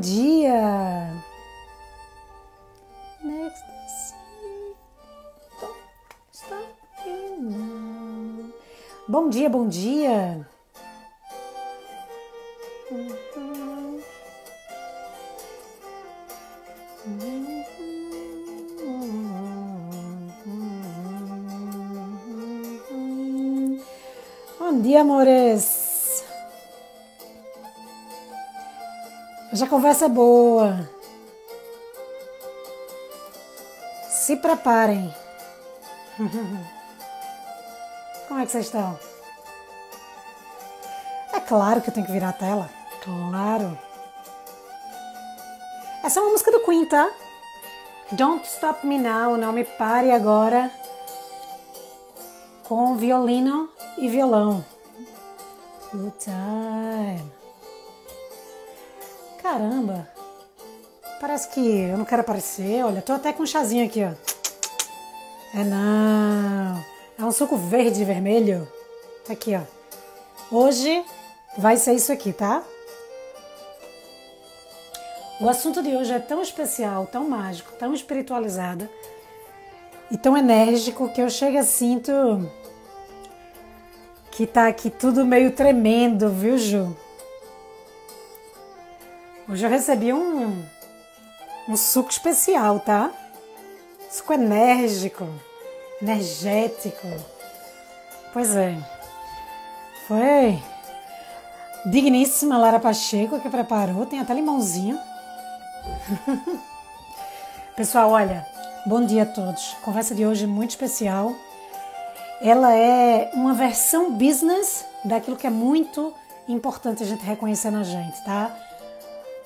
dia! Next Bom dia, bom dia! Bom dia, amores! Conversa boa. Se preparem. Como é que vocês estão? É claro que eu tenho que virar a tela. Claro. Essa é uma música do Queen, tá? Don't Stop Me Now, não me pare agora. Com violino e violão. Good Parece que eu não quero aparecer. Olha, tô até com um chazinho aqui, ó. É não. É um suco verde e vermelho. Tá aqui, ó. Hoje vai ser isso aqui, tá? O assunto de hoje é tão especial, tão mágico, tão espiritualizado e tão enérgico que eu chego a sinto que tá aqui tudo meio tremendo, viu, Ju? Hoje eu recebi um, um suco especial, tá? Suco enérgico, energético. Pois é. Foi digníssima Lara Pacheco que preparou, tem até limãozinho. Pessoal, olha, bom dia a todos. Conversa de hoje é muito especial. Ela é uma versão business daquilo que é muito importante a gente reconhecer na gente, tá?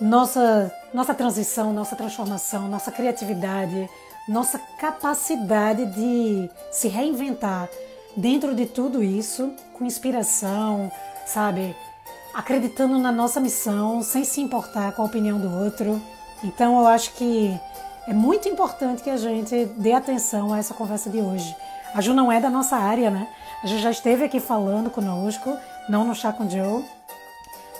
Nossa, nossa transição, nossa transformação, nossa criatividade, nossa capacidade de se reinventar dentro de tudo isso, com inspiração, sabe? Acreditando na nossa missão, sem se importar com a opinião do outro. Então eu acho que é muito importante que a gente dê atenção a essa conversa de hoje. A Ju não é da nossa área, né? A Ju já esteve aqui falando conosco, não no Chá com Joe,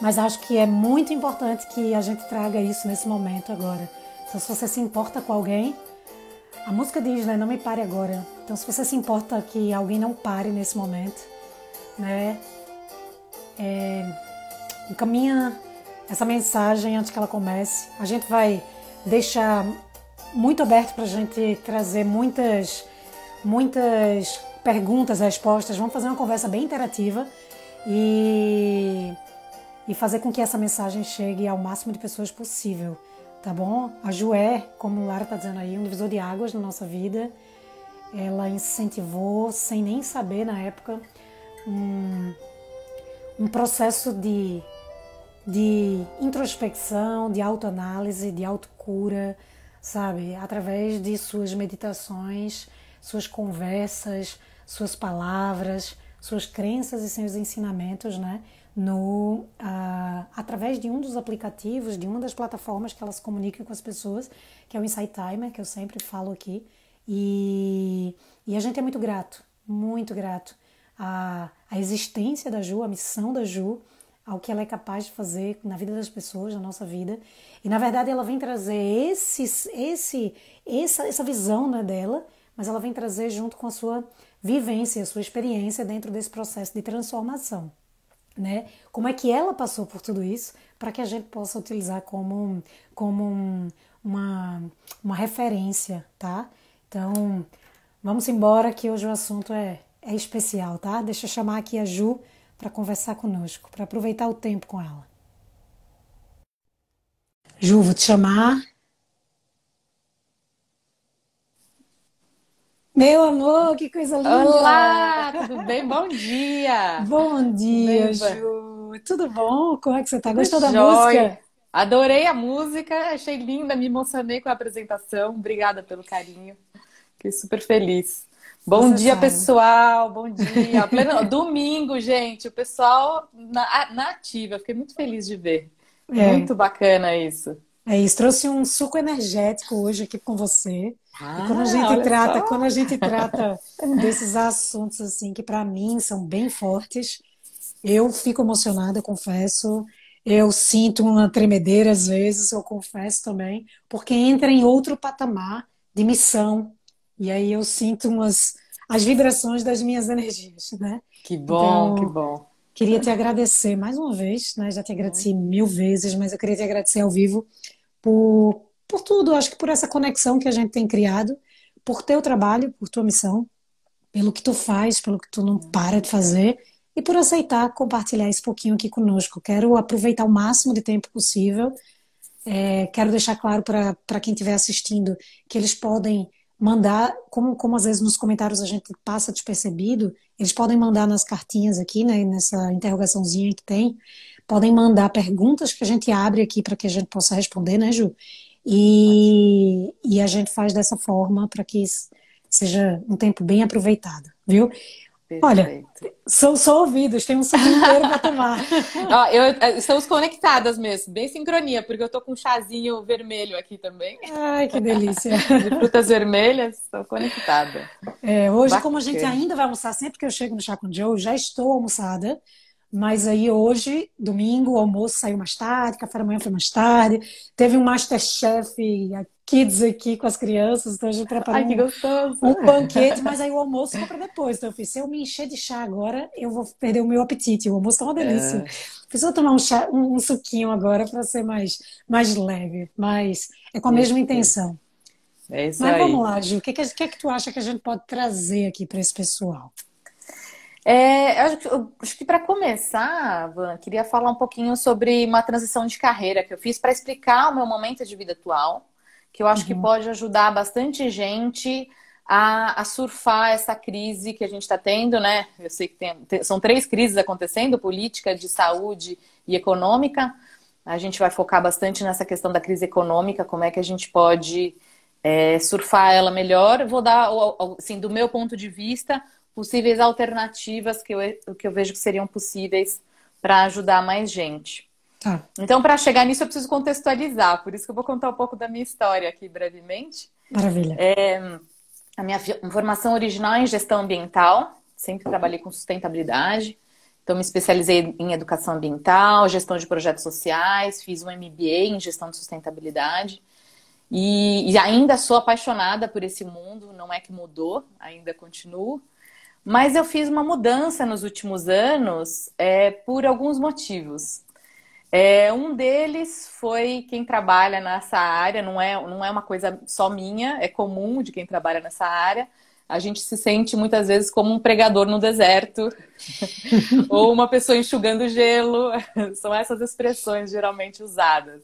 mas acho que é muito importante que a gente traga isso nesse momento agora. Então, se você se importa com alguém, a música diz, né? Não me pare agora. Então, se você se importa que alguém não pare nesse momento, né? É, encaminha essa mensagem antes que ela comece. A gente vai deixar muito aberto para a gente trazer muitas, muitas perguntas, respostas. Vamos fazer uma conversa bem interativa e, e fazer com que essa mensagem chegue ao máximo de pessoas possível, tá bom? A Ju é, como o Lara está dizendo aí, um divisor de águas na nossa vida. Ela incentivou, sem nem saber na época, um, um processo de de introspecção, de autoanálise, de autocura, sabe? Através de suas meditações, suas conversas, suas palavras, suas crenças e seus ensinamentos, né? No, uh, através de um dos aplicativos, de uma das plataformas que elas comunicam com as pessoas, que é o Insight Timer, que eu sempre falo aqui. E, e a gente é muito grato, muito grato à, à existência da Ju, à missão da Ju, ao que ela é capaz de fazer na vida das pessoas, na nossa vida. E na verdade ela vem trazer esse, esse, essa, essa visão né, dela, mas ela vem trazer junto com a sua vivência, a sua experiência dentro desse processo de transformação. Né? Como é que ela passou por tudo isso para que a gente possa utilizar como, como um, uma, uma referência, tá? Então, vamos embora que hoje o assunto é, é especial, tá? Deixa eu chamar aqui a Ju para conversar conosco, para aproveitar o tempo com ela. Ju, vou te chamar. Meu amor, que coisa linda! Olá, tudo bem? Bom dia! Bom dia, Ju! Tudo bom? Como é que você está? Gostou da música? Adorei a música, achei linda, me emocionei com a apresentação. Obrigada pelo carinho. Fiquei super feliz. Bom Você dia, sabe. pessoal. Bom dia. Pleno... Domingo, gente. O pessoal na, na ativa. Fiquei muito feliz de ver. É. Muito bacana isso. É isso. Trouxe um suco energético hoje aqui com você. Ah, e quando a gente trata, só. quando a gente trata desses assuntos assim que para mim são bem fortes, eu fico emocionada, confesso. eu sinto uma tremedeira às vezes, eu confesso também, porque entra em outro patamar de missão. E aí eu sinto umas as vibrações das minhas energias, né? Que bom, então, que bom. Queria te agradecer mais uma vez, né? Já te agradeci mil vezes, mas eu queria te agradecer ao vivo por, por tudo. Acho que por essa conexão que a gente tem criado, por teu trabalho, por tua missão, pelo que tu faz, pelo que tu não para de fazer e por aceitar compartilhar esse pouquinho aqui conosco. Quero aproveitar o máximo de tempo possível. É, quero deixar claro para quem estiver assistindo que eles podem mandar, como, como às vezes nos comentários a gente passa despercebido, eles podem mandar nas cartinhas aqui, né, nessa interrogaçãozinha que tem, podem mandar perguntas que a gente abre aqui para que a gente possa responder, né, Ju? E, e a gente faz dessa forma para que seja um tempo bem aproveitado, viu? Perfeito. Olha, são só ouvidos, tem um segundo inteiro para tomar. Ó, eu, é, estamos conectadas mesmo, bem sincronia, porque eu tô com um chazinho vermelho aqui também. Ai, que delícia. De frutas vermelhas, estou conectada. É, hoje, Bacana. como a gente ainda vai almoçar, sempre que eu chego no Chá com Joe, já estou almoçada. Mas aí hoje, domingo, o almoço saiu mais tarde, café da manhã foi mais tarde. Teve um Masterchef Kids aqui com as crianças, então a gente preparou Ai, que gostoso. Um, um banquete, mas aí o almoço ficou para depois. Então eu fiz, se eu me encher de chá agora, eu vou perder o meu apetite. O almoço tá uma delícia. É. Preciso tomar um, chá, um, um suquinho agora para ser mais, mais leve, mas é com a mesma intenção. É isso mas aí. vamos lá, Gil, o que, que, que, é que tu acha que a gente pode trazer aqui para esse pessoal? É, eu acho, acho que para começar, Van, queria falar um pouquinho sobre uma transição de carreira que eu fiz para explicar o meu momento de vida atual, que eu acho uhum. que pode ajudar bastante gente a, a, surfar essa crise que a gente está tendo, né? Eu sei que tem, tem, são três crises acontecendo: política, de saúde e econômica. A gente vai focar bastante nessa questão da crise econômica, como é que a gente pode é, surfar ela melhor. Vou dar, assim, do meu ponto de vista, possíveis alternativas que eu, que eu vejo que seriam possíveis para ajudar mais gente. Tá. Então, para chegar nisso, eu preciso contextualizar, por isso que eu vou contar um pouco da minha história aqui brevemente. Maravilha. É, a minha formação original é em gestão ambiental, sempre trabalhei com sustentabilidade. Então, me especializei em educação ambiental, gestão de projetos sociais, fiz um MBA em gestão de sustentabilidade. E, e ainda sou apaixonada por esse mundo, não é que mudou, ainda continuo. Mas eu fiz uma mudança nos últimos anos é, por alguns motivos. É, um deles foi quem trabalha nessa área, não é, não é uma coisa só minha, é comum de quem trabalha nessa área. A gente se sente muitas vezes como um pregador no deserto, ou uma pessoa enxugando gelo. São essas expressões geralmente usadas.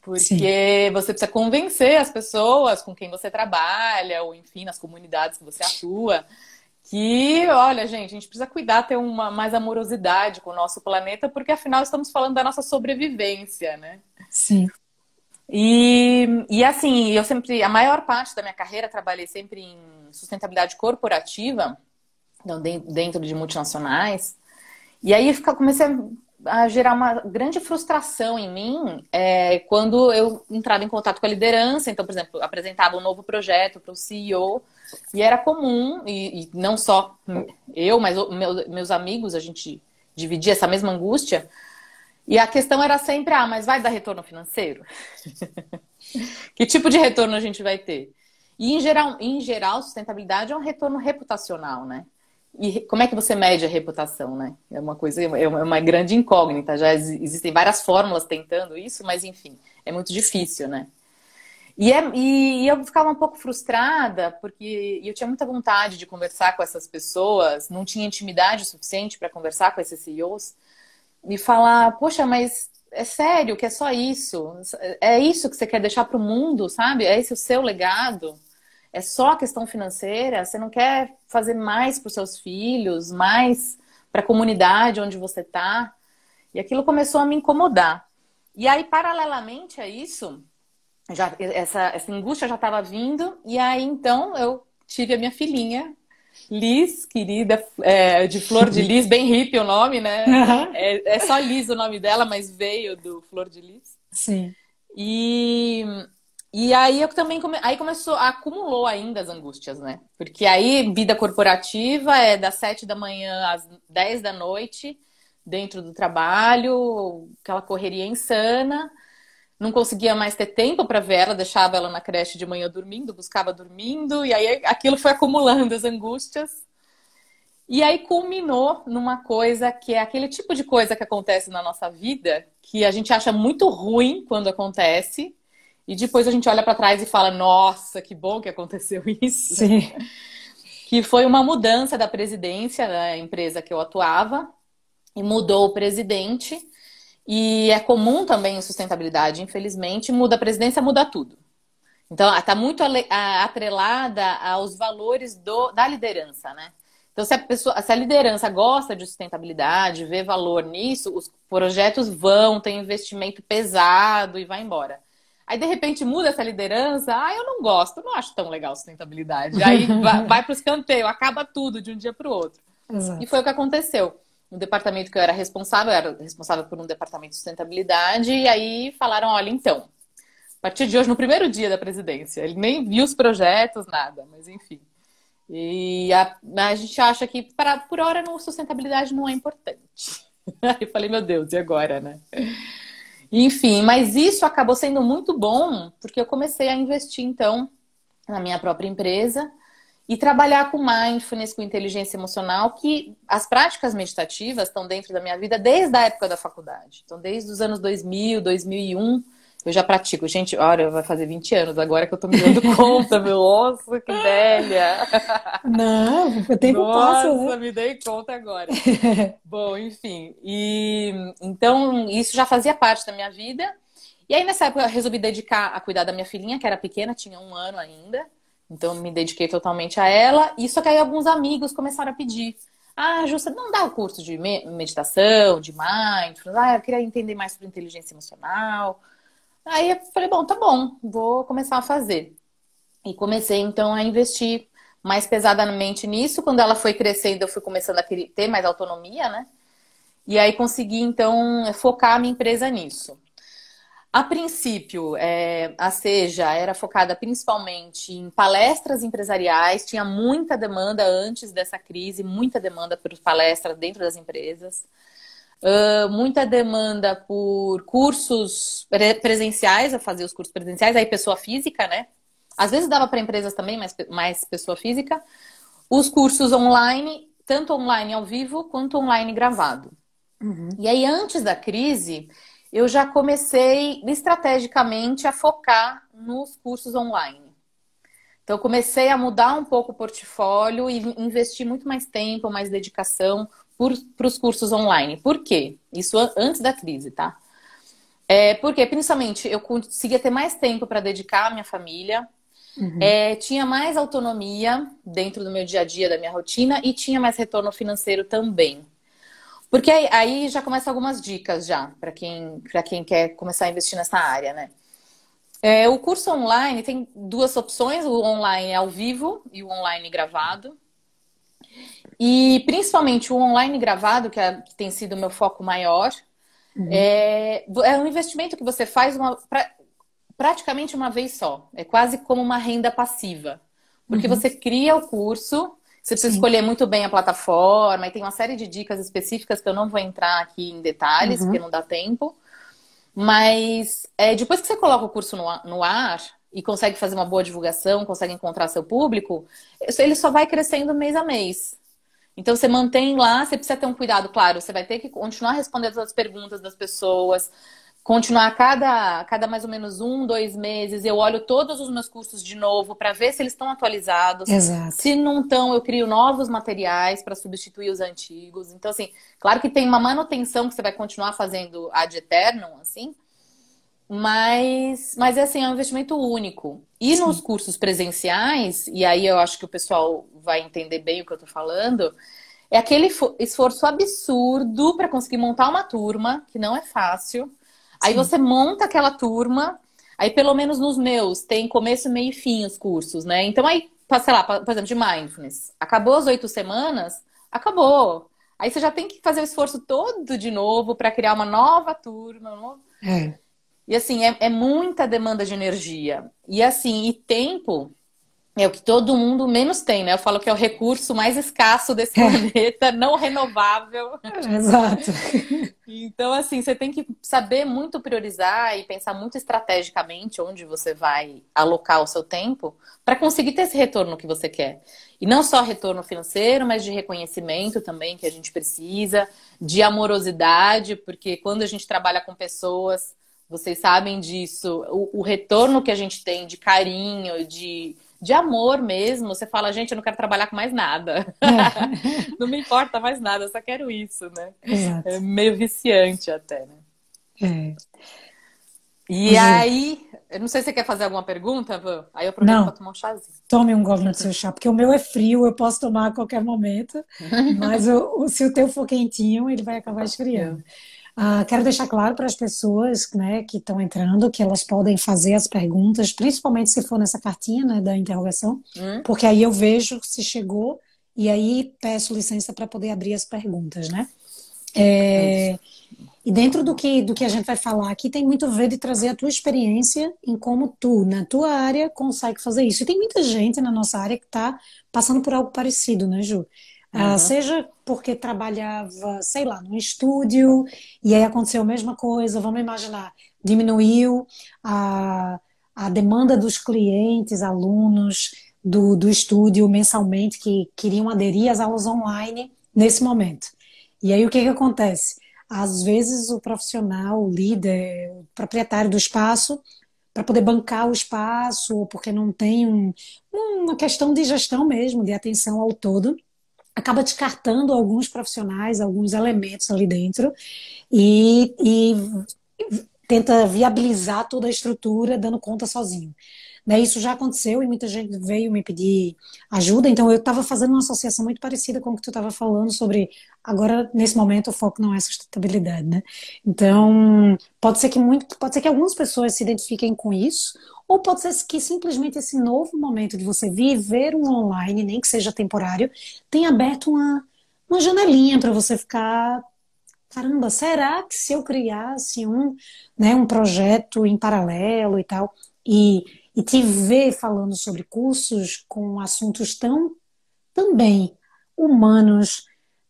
Porque Sim. você precisa convencer as pessoas com quem você trabalha, ou enfim, nas comunidades que você atua, que, olha, gente, a gente precisa cuidar, ter uma mais amorosidade com o nosso planeta, porque afinal estamos falando da nossa sobrevivência, né? Sim. E, e assim, eu sempre, a maior parte da minha carreira trabalhei sempre em sustentabilidade corporativa, então, dentro de multinacionais. E aí comecei a gerar uma grande frustração em mim é, quando eu entrava em contato com a liderança. Então, por exemplo, apresentava um novo projeto para o CEO e era comum, e, e não só eu, mas meu, meus amigos, a gente dividia essa mesma angústia. E a questão era sempre, ah, mas vai dar retorno financeiro? que tipo de retorno a gente vai ter? E em geral, em geral, sustentabilidade é um retorno reputacional, né? E como é que você mede a reputação, né? É uma coisa, é uma grande incógnita. Já existem várias fórmulas tentando isso, mas enfim, é muito difícil, né? E, é, e, eu ficava um pouco frustrada, porque eu tinha muita vontade de conversar com essas pessoas, não tinha intimidade suficiente para conversar com esses CEOs, e falar: Poxa, mas é sério que é só isso? É isso que você quer deixar para o mundo, sabe? É esse o seu legado? É só a questão financeira? Você não quer fazer mais para os seus filhos, mais para a comunidade onde você está? E aquilo começou a me incomodar. E aí, paralelamente a isso, já, essa, essa angústia já estava vindo, e aí então eu tive a minha filhinha, Liz, querida, é, de Flor de Lis, bem hippie o nome, né? Uhum. É, é, só Liz o nome dela, mas veio do Flor de Lis. Sim. E, e aí eu também come, aí começou, acumulou ainda as angústias, né? Porque aí vida corporativa é das sete da manhã às dez da noite, dentro do trabalho, aquela correria insana. Não conseguia mais ter tempo para ver ela, deixava ela na creche de manhã dormindo, buscava dormindo, e aí aquilo foi acumulando as angústias. E aí culminou numa coisa que é aquele tipo de coisa que acontece na nossa vida, que a gente acha muito ruim quando acontece, e depois a gente olha para trás e fala: "Nossa, que bom que aconteceu isso". Sim. Que foi uma mudança da presidência da empresa que eu atuava, e mudou o presidente. E é comum também em sustentabilidade, infelizmente, muda a presidência, muda tudo. Então, está muito atrelada aos valores do, da liderança, né? Então, se a, pessoa, se a liderança gosta de sustentabilidade, vê valor nisso, os projetos vão, tem investimento pesado e vai embora. Aí, de repente, muda essa liderança. Ah, eu não gosto, não acho tão legal sustentabilidade. Aí vai, vai para o escanteio, acaba tudo de um dia para o outro. Exato. E foi o que aconteceu. No departamento que eu era responsável, eu era responsável por um departamento de sustentabilidade, e aí falaram: olha, então, a partir de hoje, no primeiro dia da presidência, ele nem viu os projetos, nada, mas enfim. E a, a gente acha que, para, por hora, não, sustentabilidade não é importante. Aí eu falei, meu Deus, e agora, né? Enfim, mas isso acabou sendo muito bom, porque eu comecei a investir, então, na minha própria empresa e trabalhar com mindfulness, com inteligência emocional, que as práticas meditativas estão dentro da minha vida desde a época da faculdade. Então, desde os anos 2000, 2001, eu já pratico. Gente, olha, vai fazer 20 anos agora que eu tô me dando conta, meu. Nossa, que velha. Não, o tempo Nossa, passa, né? me dei conta agora. Bom, enfim. E então, isso já fazia parte da minha vida. E aí, nessa época, eu resolvi dedicar a cuidar da minha filhinha, que era pequena, tinha um ano ainda. Então, me dediquei totalmente a ela. E só que aí alguns amigos começaram a pedir. Ah, Justa, não dá o curso de meditação, de mindfulness. Ah, eu queria entender mais sobre inteligência emocional. Aí eu falei, bom, tá bom, vou começar a fazer. E comecei então a investir mais pesadamente nisso. Quando ela foi crescendo, eu fui começando a ter mais autonomia, né? E aí consegui então focar a minha empresa nisso. A princípio, é, a Seja era focada principalmente em palestras empresariais, tinha muita demanda antes dessa crise, muita demanda por palestras dentro das empresas. Uh, muita demanda por cursos presenciais, a fazer os cursos presenciais, aí pessoa física, né? Às vezes dava para empresas também, mas mais pessoa física. Os cursos online, tanto online ao vivo quanto online gravado. Uhum. E aí, antes da crise, eu já comecei estrategicamente a focar nos cursos online. Então, comecei a mudar um pouco o portfólio e investir muito mais tempo, mais dedicação para os cursos online. Por quê? Isso antes da crise, tá? É, porque, principalmente, eu conseguia ter mais tempo para dedicar à minha família, uhum. é, tinha mais autonomia dentro do meu dia a dia, da minha rotina, e tinha mais retorno financeiro também. Porque aí, aí já começa algumas dicas já para quem, quem quer começar a investir nessa área, né? É, o curso online tem duas opções, o online ao vivo e o online gravado. E principalmente o online gravado, que, é, que tem sido o meu foco maior, uhum. é, é um investimento que você faz uma, pra, praticamente uma vez só. É quase como uma renda passiva. Porque uhum. você cria o curso, você precisa Sim. escolher muito bem a plataforma, e tem uma série de dicas específicas que eu não vou entrar aqui em detalhes, uhum. porque não dá tempo. Mas é, depois que você coloca o curso no, no ar e consegue fazer uma boa divulgação, consegue encontrar seu público, ele só vai crescendo mês a mês. Então você mantém lá, você precisa ter um cuidado, claro, você vai ter que continuar respondendo as perguntas das pessoas, continuar a cada, cada mais ou menos um, dois meses, eu olho todos os meus cursos de novo para ver se eles estão atualizados. Exato. Se não estão, eu crio novos materiais para substituir os antigos. Então, assim, claro que tem uma manutenção que você vai continuar fazendo ad eternum, assim, mas, mas é assim, é um investimento único. E Sim. nos cursos presenciais, e aí eu acho que o pessoal vai entender bem o que eu estou falando, é aquele esforço absurdo para conseguir montar uma turma, que não é fácil. Sim. Aí você monta aquela turma, aí pelo menos nos meus, tem começo, meio e fim os cursos, né? Então aí, sei lá, por exemplo, de mindfulness. Acabou as oito semanas, acabou. Aí você já tem que fazer o esforço todo de novo para criar uma nova turma. É. E assim, é, é muita demanda de energia. E assim, e tempo é o que todo mundo menos tem, né? Eu falo que é o recurso mais escasso desse planeta, não renovável. Exato. Então, assim, você tem que saber muito priorizar e pensar muito estrategicamente onde você vai alocar o seu tempo para conseguir ter esse retorno que você quer. E não só retorno financeiro, mas de reconhecimento também que a gente precisa, de amorosidade, porque quando a gente trabalha com pessoas, vocês sabem disso, o, o retorno que a gente tem de carinho, de de amor mesmo. Você fala, gente, eu não quero trabalhar com mais nada. É. não me importa mais nada, eu só quero isso, né? Exato. É meio viciante até, né? É. E aí, eu não sei se você quer fazer alguma pergunta, Van. Aí eu aproveito para tomar um chazinho. Tome um gole do seu chá, porque o meu é frio, eu posso tomar a qualquer momento. mas o, o, se o teu for quentinho, ele vai acabar esfriando. Uh, quero deixar claro para as pessoas né, que estão entrando que elas podem fazer as perguntas, principalmente se for nessa cartinha né, da interrogação, hum. porque aí eu vejo se chegou e aí peço licença para poder abrir as perguntas, né? É, e dentro do que, do que a gente vai falar aqui, tem muito a ver de trazer a tua experiência em como tu, na tua área, consegue fazer isso. E tem muita gente na nossa área que está passando por algo parecido, né, Ju? Uhum. Uh, seja porque trabalhava, sei lá, num estúdio e aí aconteceu a mesma coisa, vamos imaginar, diminuiu a, a demanda dos clientes, alunos do, do estúdio mensalmente que queriam aderir às aulas online nesse momento. E aí o que, que acontece? Às vezes o profissional, o líder, o proprietário do espaço, para poder bancar o espaço, ou porque não tem um, uma questão de gestão mesmo, de atenção ao todo, acaba descartando alguns profissionais, alguns elementos ali dentro e, e tenta viabilizar toda a estrutura dando conta sozinho. Né, isso já aconteceu e muita gente veio me pedir ajuda, então eu estava fazendo uma associação muito parecida com o que tu estava falando sobre agora nesse momento o foco não é sustentabilidade, né? Então pode ser que muito, pode ser que algumas pessoas se identifiquem com isso, ou pode ser que simplesmente esse novo momento de você viver um online, nem que seja temporário, tenha aberto uma, uma janelinha para você ficar. Caramba, será que se eu criasse um, né, um projeto em paralelo e tal, e, e te ver falando sobre cursos com assuntos tão também humanos,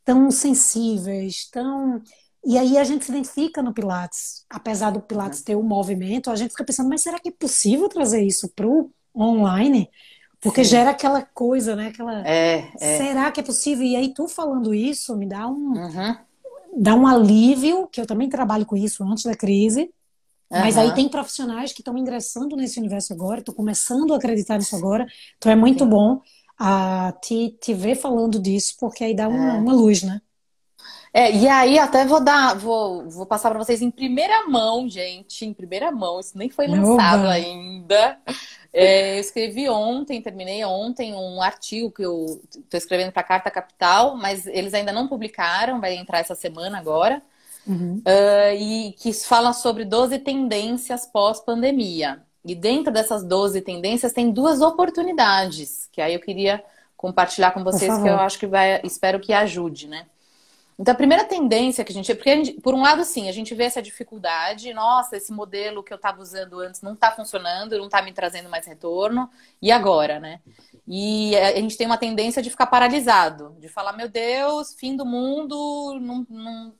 tão sensíveis, tão e aí a gente se identifica no Pilates. Apesar do Pilates uhum. ter o um movimento, a gente fica pensando, mas será que é possível trazer isso para o online? Porque Sim. gera aquela coisa, né? Aquela. É, é. Será que é possível? E aí, tu falando isso me dá um, uhum. dá um alívio, que eu também trabalho com isso antes da crise. Uhum. Mas aí tem profissionais que estão ingressando nesse universo agora, estão começando a acreditar nisso agora. Então é muito Sim. bom a te, te ver falando disso, porque aí dá uma, é. uma luz, né? É, e aí até vou dar, vou, vou passar para vocês em primeira mão, gente, em primeira mão, isso nem foi lançado Oba. ainda. É, eu escrevi ontem, terminei ontem um artigo que eu estou escrevendo para a Carta Capital, mas eles ainda não publicaram, vai entrar essa semana agora. Uhum. Uh, e que fala sobre 12 tendências pós-pandemia. E dentro dessas 12 tendências tem duas oportunidades, que aí eu queria compartilhar com vocês, que eu acho que vai, espero que ajude, né? Então, a primeira tendência que a gente. Porque, a gente, por um lado, sim, a gente vê essa dificuldade. Nossa, esse modelo que eu estava usando antes não está funcionando, não está me trazendo mais retorno. E agora, né? E a gente tem uma tendência de ficar paralisado, de falar: meu Deus, fim do mundo, não, não,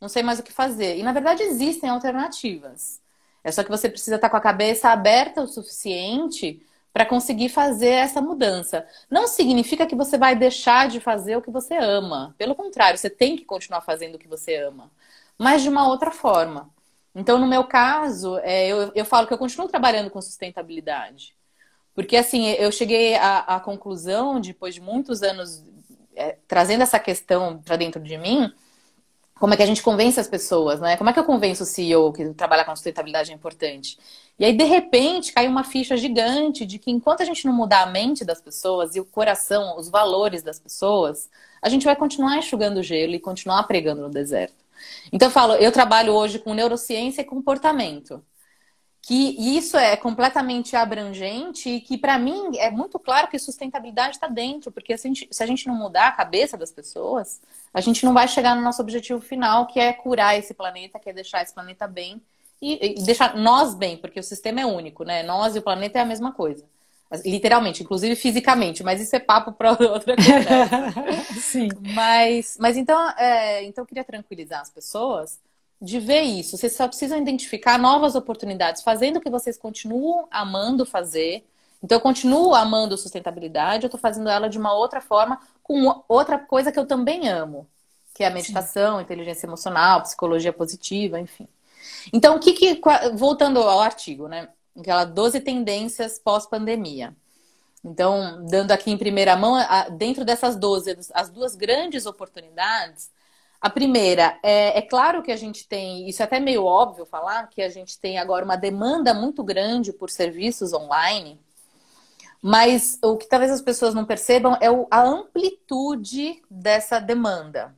não sei mais o que fazer. E, na verdade, existem alternativas. É só que você precisa estar tá com a cabeça aberta o suficiente para conseguir fazer essa mudança. Não significa que você vai deixar de fazer o que você ama. Pelo contrário, você tem que continuar fazendo o que você ama, mas de uma outra forma. Então, no meu caso, é, eu, eu falo que eu continuo trabalhando com sustentabilidade. Porque, assim, eu cheguei à, à conclusão, depois de muitos anos é, trazendo essa questão para dentro de mim, como é que a gente convence as pessoas, né? Como é que eu convenço o CEO que trabalhar com sustentabilidade é importante? E aí, de repente, cai uma ficha gigante de que enquanto a gente não mudar a mente das pessoas e o coração, os valores das pessoas, a gente vai continuar enxugando gelo e continuar pregando no deserto. Então, eu falo, eu trabalho hoje com neurociência e comportamento que isso é completamente abrangente e que para mim é muito claro que sustentabilidade está dentro, porque se a, gente, se a, gente, não mudar a cabeça das pessoas, a gente não vai chegar no nosso objetivo final, que é curar esse planeta, que é deixar esse planeta bem e, e deixar nós bem, porque o sistema é único, né? Nós e o planeta é a mesma coisa. Literalmente, inclusive fisicamente, mas isso é papo para outra conversa. Sim. Mas, mas então, é, então eu queria tranquilizar as pessoas de ver isso. Vocês só precisam identificar novas oportunidades, fazendo o que vocês continuam amando fazer. Então, eu continuo amando sustentabilidade, eu estou fazendo ela de uma outra forma, com outra coisa que eu também amo, que é a meditação, Sim. inteligência emocional, psicologia positiva, enfim. Então, o que, que voltando ao artigo, né? Aquela 12 tendências pós-pandemia. Então, dando aqui em primeira mão, dentro dessas 12, as duas grandes oportunidades, a primeira, é, é, claro que a gente tem, isso é até meio óbvio falar, que a gente tem agora uma demanda muito grande por serviços online, mas o que talvez as pessoas não percebam é a amplitude dessa demanda.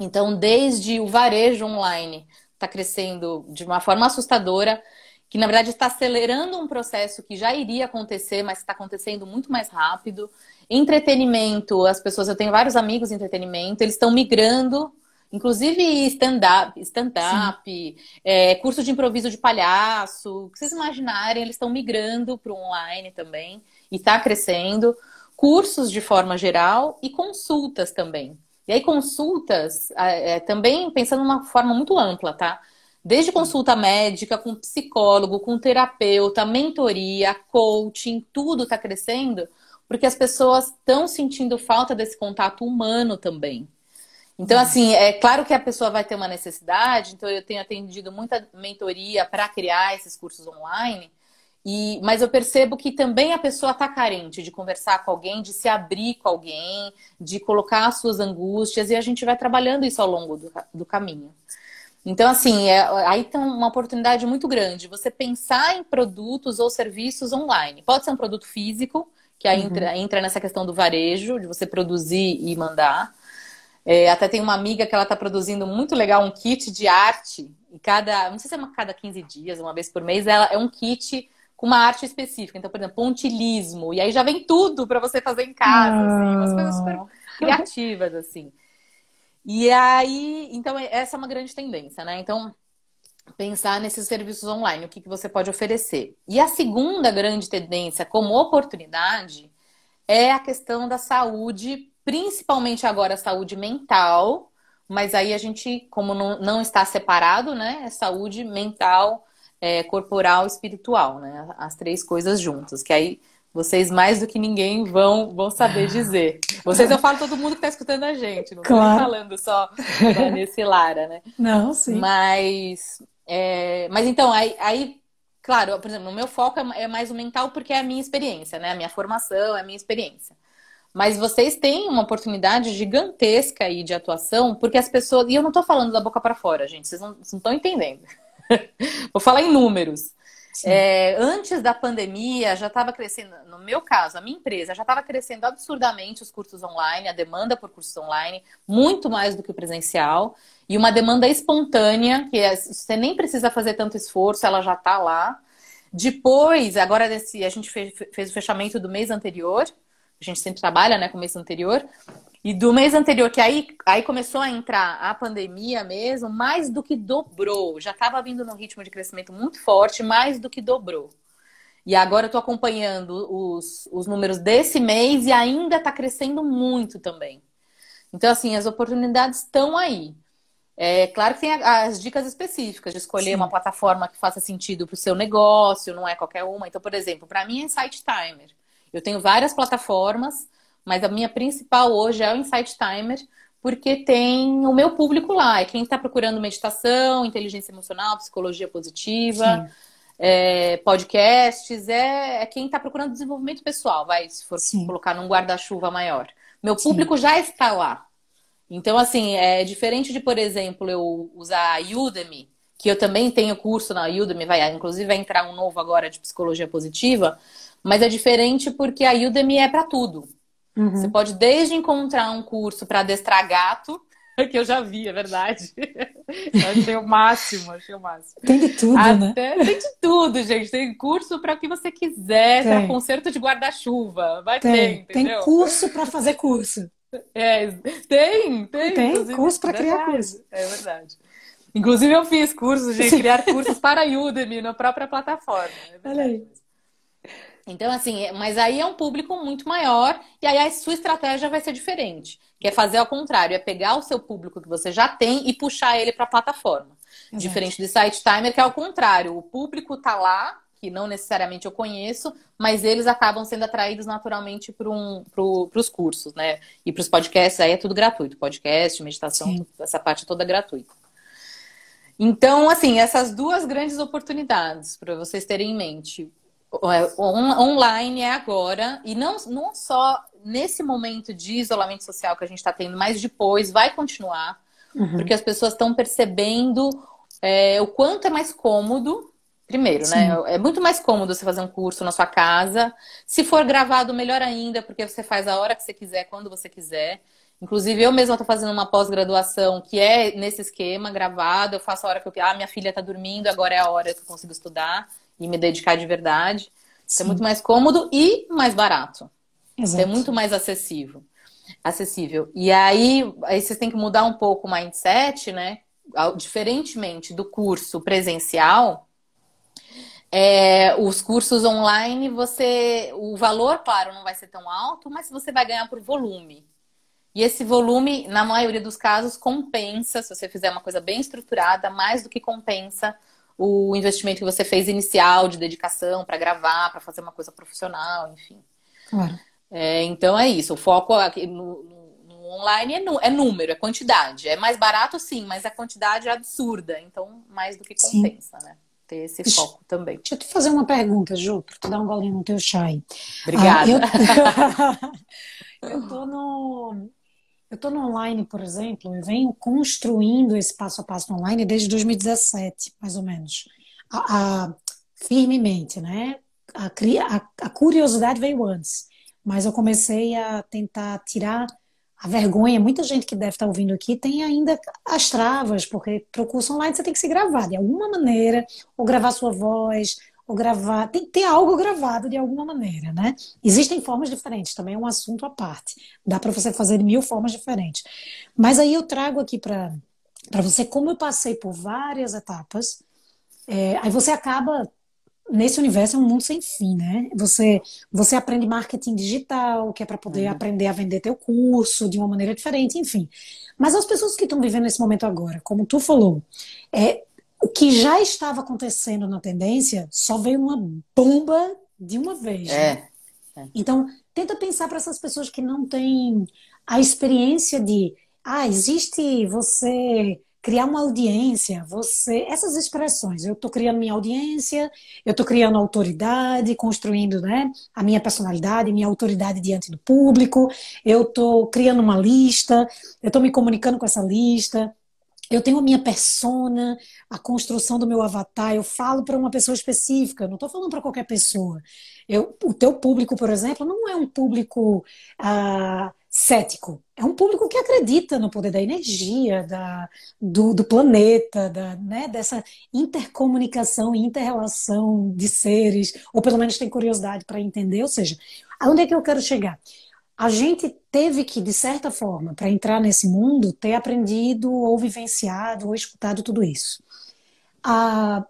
Então, desde o varejo online está crescendo de uma forma assustadora, que na verdade está acelerando um processo que já iria acontecer, mas está acontecendo muito mais rápido. Entretenimento, as pessoas, eu tenho vários amigos em entretenimento, eles estão migrando, inclusive stand-up, stand-up, é, curso de improviso de palhaço, o que vocês imaginarem, eles estão migrando para o online também e está crescendo. Cursos de forma geral e consultas também. E aí, consultas, é, também pensando de uma forma muito ampla, tá? Desde consulta médica, com psicólogo, com terapeuta, mentoria, coaching, tudo está crescendo, porque as pessoas estão sentindo falta desse contato humano também. Então, assim, é claro que a pessoa vai ter uma necessidade, então eu tenho atendido muita mentoria para criar esses cursos online, e, mas eu percebo que também a pessoa está carente de conversar com alguém, de se abrir com alguém, de colocar as suas angústias, e a gente vai trabalhando isso ao longo do, do caminho. Então, assim, é, aí tem uma oportunidade muito grande. Você pensar em produtos ou serviços online. Pode ser um produto físico, que aí uhum. entra, entra, nessa questão do varejo, de você produzir e mandar. É, até tem uma amiga que ela está produzindo muito legal um kit de arte. E cada, não sei se é uma cada 15 dias, uma vez por mês, ela é um kit com uma arte específica. Então, por exemplo, pontilismo. E aí já vem tudo para você fazer em casa, assim, umas coisas super ah. criativas, assim. E aí, então, essa é uma grande tendência, né? Então, pensar nesses serviços online, o que, que você pode oferecer. E a segunda grande tendência, como oportunidade, é a questão da saúde, principalmente agora a saúde mental, mas aí a gente, como não, não está separado, né? É saúde mental é, corporal e espiritual, né? As três coisas juntas, que aí vocês mais do que ninguém vão, vão saber dizer. Vocês eu falo todo mundo que está escutando a gente, não estou claro. falando só nesse Lara, né? Não, sim. Mas, é, mas então, aí, aí, claro, por exemplo, o meu foco é, é mais o mental porque é a minha experiência, né? A minha formação, é a minha experiência. Mas vocês têm uma oportunidade gigantesca aí de atuação, porque as pessoas. E eu não estou falando da boca para fora, gente, vocês não estão entendendo. Vou falar em números. É, antes da pandemia, já estava crescendo, no meu caso, a minha empresa já estava crescendo absurdamente os cursos online, a demanda por cursos online, muito mais do que o presencial, e uma demanda espontânea, que é, você nem precisa fazer tanto esforço, ela já está lá. Depois, agora desse, a gente fez, fez o fechamento do mês anterior, a gente sempre trabalha né, com o mês anterior, e do mês anterior, que aí, aí começou a entrar a pandemia mesmo, mais do que dobrou. Já estava vindo num ritmo de crescimento muito forte, mais do que dobrou. E agora eu estou acompanhando os, os números desse mês e ainda está crescendo muito também. Então, assim, as oportunidades estão aí. É claro que tem as dicas específicas de escolher Sim. uma plataforma que faça sentido para o seu negócio, não é qualquer uma. Então, por exemplo, para mim é Insight Timer. Eu tenho várias plataformas mas a minha principal hoje é o Insight Timer, porque tem o meu público lá. É quem está procurando meditação, inteligência emocional, psicologia positiva, é, podcasts, é, é quem está procurando desenvolvimento pessoal, vai, se for Sim. colocar num guarda-chuva maior. Meu público Sim. já está lá. Então, assim, é diferente de, por exemplo, eu usar a Udemy, que eu também tenho curso na Udemy, vai, inclusive vai entrar um novo agora de psicologia positiva, mas é diferente porque a Udemy é para tudo. Uhum. Você pode desde encontrar um curso para adestrar gato, que eu já vi, é verdade. Eu achei o máximo, achei o máximo. Tem de tudo, né? Até, né? Tem de tudo, gente. Tem curso para o que você quiser, para conserto de guarda-chuva. Vai tem, ter, entendeu? Tem curso para fazer curso. É, tem, tem. Tem curso para criar curso. É verdade. Inclusive, eu fiz cursos de criar cursos para a Udemy na própria plataforma. É Olha aí. Então, assim, é, mas aí é um público muito maior e aí a sua estratégia vai ser diferente. Que é fazer ao contrário, é pegar o seu público que você já tem e puxar ele para a plataforma. Exato. Diferente do Site Timer, que é ao contrário, o público tá lá, que não necessariamente eu conheço, mas eles acabam sendo atraídos naturalmente para um, pro, os cursos, né? E para os podcasts, aí é tudo gratuito. Podcast, meditação, essa parte é toda gratuita. Então, assim, essas duas grandes oportunidades para vocês terem em mente. É, online é agora, e não, não só nesse momento de isolamento social que a gente está tendo, mas depois vai continuar, uhum. porque as pessoas estão percebendo é, o quanto é mais cômodo. Primeiro, né? Sim. né? É muito mais cômodo você fazer um curso na sua casa. Se for gravado, melhor ainda, porque você faz a hora que você quiser, quando você quiser. Inclusive, eu mesma estou fazendo uma pós-graduação que é nesse esquema, gravado. Eu faço a hora que eu. Ah, minha filha está dormindo, agora é a hora que eu consigo estudar e me dedicar de verdade. É muito mais cômodo e mais barato. Exato. É muito mais acessível. acessível. E aí, aí vocês têm que mudar um pouco o mindset, né? Diferentemente do curso presencial, é, os cursos online, você. O valor, claro, não vai ser tão alto, mas você vai ganhar por volume. E esse volume, na maioria dos casos, compensa, se você fizer uma coisa bem estruturada, mais do que compensa o investimento que você fez inicial de dedicação para gravar, para fazer uma coisa profissional, enfim. Claro. É, então é isso. O foco aqui no, no, online é, é, número, é quantidade. É mais barato, sim, mas a quantidade é absurda. Então, mais do que compensa, sim. né? Ter esse deixa, foco também. Deixa eu te fazer uma pergunta, Ju, para tu dar um golinho no teu chai. Obrigada. Ah, eu... eu tô no eu estou no online, por exemplo, eu venho construindo esse passo a passo online desde 2017, mais ou menos. A, a, firmemente, né? A, a, curiosidade veio antes, mas eu comecei a tentar tirar a vergonha. Muita gente que deve estar ouvindo aqui tem ainda as travas, porque para o curso online você tem que se gravar de alguma maneira, ou gravar sua voz, ou gravar, tem que ter algo gravado de alguma maneira, né? Existem formas diferentes, também é um assunto à parte. Dá para você fazer de mil formas diferentes. Mas aí eu trago aqui para você como eu passei por várias etapas. É, aí você acaba nesse universo é um mundo sem fim, né? Você você aprende marketing digital, que é para poder uhum. aprender a vender teu curso de uma maneira diferente, enfim. Mas as pessoas que estão vivendo esse momento agora, como tu falou, é, o que já estava acontecendo na tendência só veio uma bomba de uma vez. É. Né? é. Então, tenta pensar para essas pessoas que não têm a experiência de, ah, existe você criar uma audiência, você, essas expressões, eu estou criando minha audiência, eu estou criando autoridade, construindo, né, a minha personalidade, minha autoridade diante do público, eu estou criando uma lista, eu estou me comunicando com essa lista, eu tenho a minha persona, a construção do meu avatar, eu falo para uma pessoa específica, não estou falando para qualquer pessoa. Eu, o teu público, por exemplo, não é um público ah, cético, é um público que acredita no poder da energia, da, do, do planeta, da, né, dessa intercomunicação e interrelação de seres, ou pelo menos tem curiosidade para entender. Ou seja, aonde é que eu quero chegar? A gente teve que, de certa forma, para entrar nesse mundo, ter aprendido ou vivenciado ou escutado tudo isso. Ah,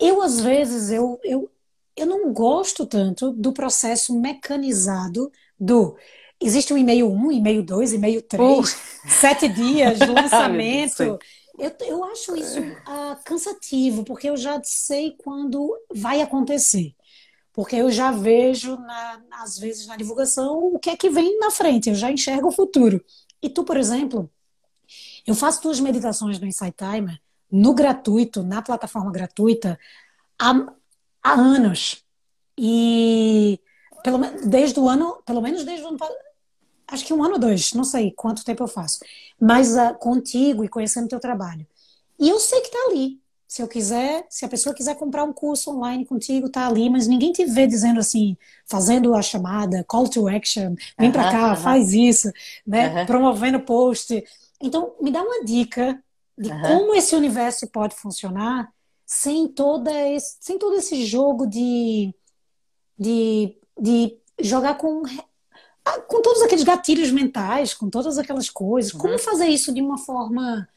eu, às vezes, eu, eu, eu não gosto tanto do processo mecanizado do existe um e-mail 1, e-mail 2, e-mail 3, uh. sete dias de lançamento. eu, eu acho isso uh, cansativo, porque eu já sei quando vai acontecer porque eu já vejo, na, às vezes, na divulgação, o que é que vem na frente, eu já enxergo o futuro. E tu, por exemplo, eu faço tuas meditações no Insight Timer, no gratuito, na plataforma gratuita, há, há anos. E pelo, desde o ano, pelo menos desde o ano acho que um ano ou dois, não sei quanto tempo eu faço, mas uh, contigo e conhecendo teu trabalho. E eu sei que está ali. Se eu quiser, se a pessoa quiser comprar um curso online contigo, tá ali, mas ninguém te vê dizendo assim, fazendo a chamada, call to action, vem para cá, faz isso, né? Promovendo post. Então, me dá uma dica de como esse universo pode funcionar sem toda esse, sem todo esse jogo de, de, de jogar com com todos aqueles gatilhos mentais, com todas aquelas coisas, uhum. como fazer isso de uma forma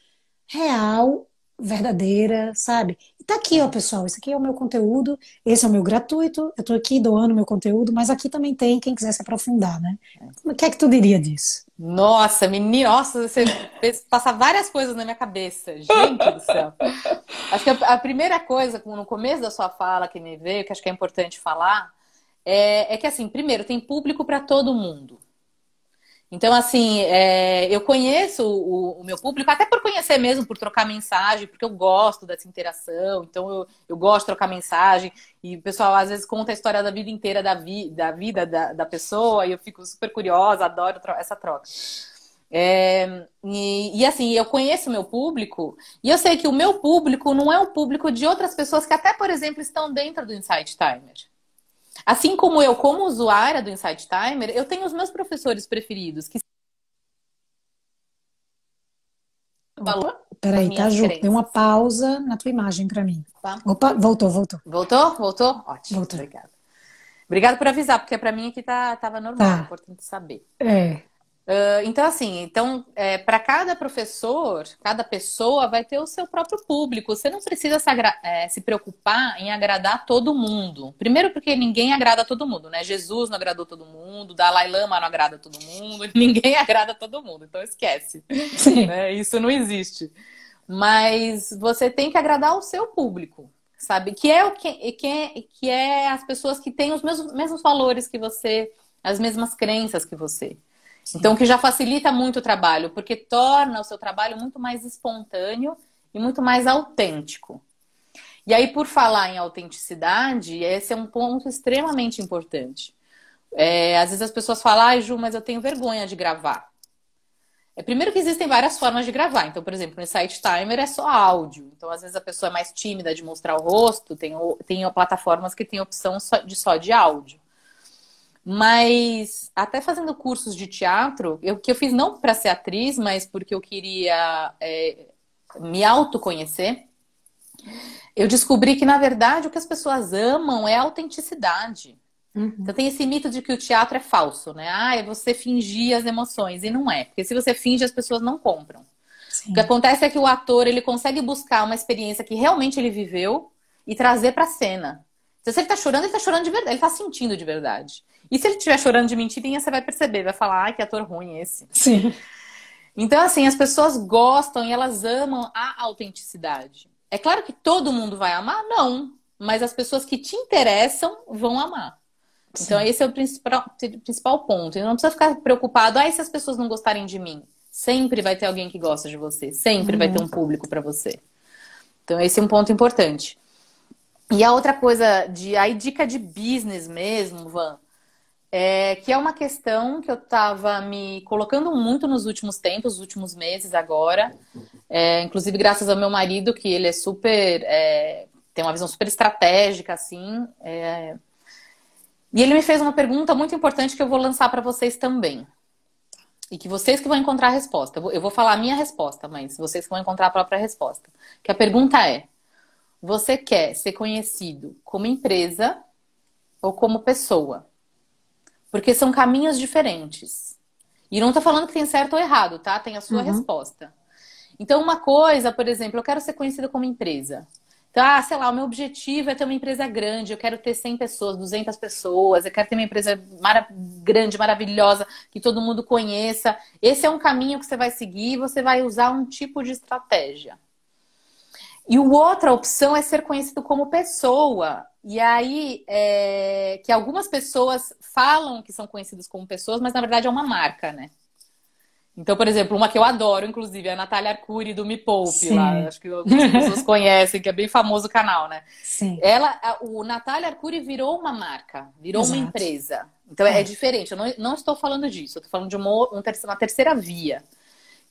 real verdadeira, sabe? tá aqui, ó, pessoal, esse aqui é o meu conteúdo, esse é o meu gratuito, eu tô aqui doando meu conteúdo, mas aqui também tem quem quiser se aprofundar, né? O que é que tu diria disso? Nossa, menina, nossa, você fez passar várias coisas na minha cabeça. Gente do céu. Acho que a, primeira coisa, no começo da sua fala que me veio, que acho que é importante falar, é, é que assim, primeiro, tem público para todo mundo. Então, assim, é, eu conheço o, o, meu público, até por conhecer mesmo, por trocar mensagem, porque eu gosto dessa interação, então eu, eu gosto de trocar mensagem, e o pessoal às vezes conta a história da vida inteira da, vi, da vida da, da pessoa, e eu fico super curiosa, adoro essa troca. É, e, e, assim, eu conheço o meu público, e eu sei que o meu público não é o público de outras pessoas que até, por exemplo, estão dentro do Insight Timer. Assim como eu, como usuária do Insight Timer, eu tenho os meus professores preferidos que Peraí, tá, Ju? Deu uma pausa na tua imagem para mim. Tá. Opa, voltou, voltou. Voltou? Voltou? Ótimo. Voltou. Obrigada. Obrigada por avisar, porque para mim aqui tá, tava normal, tá. É importante saber. É. Uh, então, assim, então, é, para cada professor, cada pessoa vai ter o seu próprio público. Você não precisa se, é, se, preocupar em agradar todo mundo. Primeiro, porque ninguém agrada todo mundo, né? Jesus não agradou todo mundo, Dalai Lama não agrada todo mundo, ninguém agrada todo mundo. Então, esquece. Né? Isso não existe. Mas você tem que agradar o seu público, sabe? Que é o que, que, é, que é as pessoas que têm os mesmos, mesmos valores que você, as mesmas crenças que você. Então, que já facilita muito o trabalho, porque torna o seu trabalho muito mais espontâneo e muito mais autêntico. E aí, por falar em autenticidade, esse é um ponto extremamente importante. É, às vezes as pessoas falam, ah, Ju, mas eu tenho vergonha de gravar. É, primeiro que existem várias formas de gravar. Então, por exemplo, no site Timer é só áudio. Então, às vezes a pessoa é mais tímida de mostrar o rosto, tem, tem plataformas que tem opção de só de áudio. Mas até fazendo cursos de teatro, eu que eu fiz não para ser atriz, mas porque eu queria é, me autoconhecer, eu descobri que, na verdade, o que as pessoas amam é a autenticidade. Uhum. Então tem esse mito de que o teatro é falso, né? Ah, é você fingir as emoções. E não é. Porque se você finge, as pessoas não compram. Sim. O que acontece é que o ator ele consegue buscar uma experiência que realmente ele viveu e trazer para a cena. Então, se ele tá chorando, ele tá chorando de verdade, ele tá sentindo de verdade. E se ele estiver chorando de mentirinha, você vai perceber, vai falar, ai, que ator ruim esse. Sim. Então, assim, as pessoas gostam e elas amam a autenticidade. É claro que todo mundo vai amar? Não. Mas as pessoas que te interessam vão amar. Sim. Então, esse é o principal, principal ponto. E não precisa ficar preocupado, ai, se as pessoas não gostarem de mim. Sempre vai ter alguém que gosta de você. Sempre uhum. vai ter um público para você. Então, esse é um ponto importante. E a outra coisa, de aí dica de business mesmo, Van, é, que é uma questão que eu estava me colocando muito nos últimos tempos, nos últimos meses agora. É, inclusive, graças ao meu marido, que ele é super. É, tem uma visão super estratégica, assim. É, e ele me fez uma pergunta muito importante que eu vou lançar para vocês também. E que vocês que vão encontrar a resposta. Eu vou falar a minha resposta, mas vocês que vão encontrar a própria resposta. Que a pergunta é: você quer ser conhecido como empresa ou como pessoa? Porque são caminhos diferentes. E não estou falando que tem certo ou errado, tá? Tem a sua uhum. resposta. Então, uma coisa, por exemplo, eu quero ser conhecida como empresa. Então, ah, sei lá, o meu objetivo é ter uma empresa grande, eu quero ter 100 pessoas, 200 pessoas, eu quero ter uma empresa mara grande, maravilhosa, que todo mundo conheça. Esse é um caminho que você vai seguir e você vai usar um tipo de estratégia. E outra opção é ser conhecido como pessoa. E aí, é, que algumas pessoas falam que são conhecidas como pessoas, mas na verdade é uma marca, né? Então, por exemplo, uma que eu adoro, inclusive, é a Natália Arcuri do Me Poupe, Sim. lá. Acho que algumas pessoas conhecem, que é bem famoso o canal, né? Sim. Ela, o Natália Arcuri virou uma marca, virou Exato. uma empresa. Então é, é diferente. Eu não, não, estou falando disso, eu estou falando de uma, uma terceira via,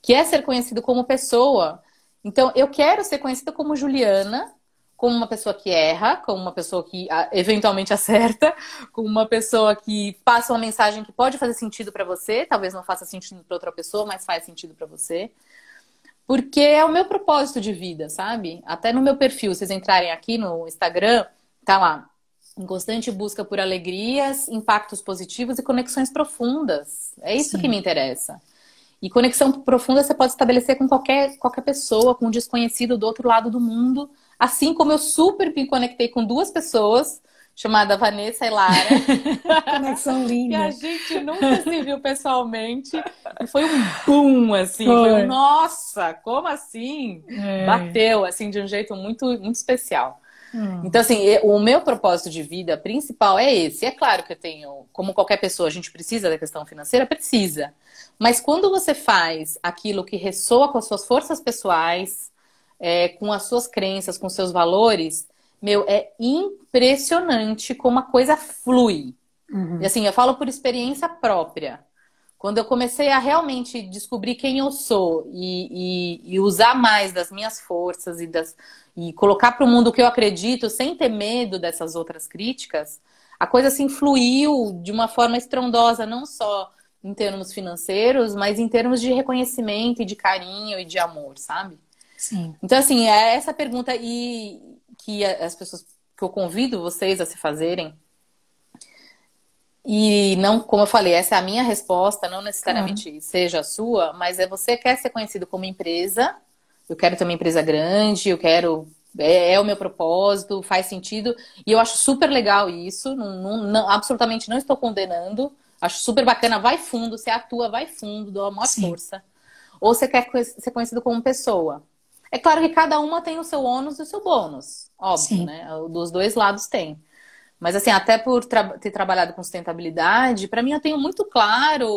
que é ser conhecido como pessoa então, eu quero ser conhecida como Juliana, como uma pessoa que erra, como uma pessoa que ah, eventualmente acerta, como uma pessoa que passa uma mensagem que pode fazer sentido para você, talvez não faça sentido para outra pessoa, mas faz sentido para você. Porque é o meu propósito de vida, sabe? Até no meu perfil, vocês entrarem aqui no Instagram, tá lá. Em constante busca por alegrias, impactos positivos e conexões profundas. É isso Sim. que me interessa. E conexão profunda você pode estabelecer com qualquer, qualquer pessoa, com um desconhecido do outro lado do mundo, Assim como eu super me conectei com duas pessoas, chamada Vanessa e Lara. Conexão linda. E a gente nunca se viu pessoalmente. E foi um boom, assim. Foi, foi um, nossa, como assim? É. Bateu, assim, de um jeito muito, muito especial. Hum. Então, assim, o meu propósito de vida principal é esse. É claro que eu tenho, como qualquer pessoa, a gente precisa da questão financeira? Precisa. Mas quando você faz aquilo que ressoa com as suas forças pessoais, é, com as suas crenças, com seus valores, meu, é impressionante como a coisa flui. Uhum. E assim, eu falo por experiência própria. Quando eu comecei a realmente descobrir quem eu sou e, e, e usar mais das minhas forças e, das, e colocar para o mundo o que eu acredito, sem ter medo dessas outras críticas, a coisa assim fluiu de uma forma estrondosa, não só em termos financeiros, mas em termos de reconhecimento e de carinho e de amor, sabe? Sim. Então, assim, é essa pergunta e que as pessoas que eu convido vocês a se fazerem. E não, como eu falei, essa é a minha resposta, não necessariamente seja a sua, mas é você quer ser conhecido como empresa. Eu quero ter uma empresa grande, eu quero é, é, o meu propósito, faz sentido. E eu acho super legal isso. Não, não, não, absolutamente não estou condenando. Acho super bacana. Vai fundo, você atua, vai fundo, dou a maior Sim. força. Ou você quer ser conhecido como pessoa. É claro que cada uma tem o seu ônus e o seu bônus, óbvio, Sim. né? Dos dois lados tem. Mas assim, até por tra ter trabalhado com sustentabilidade, para mim eu tenho muito claro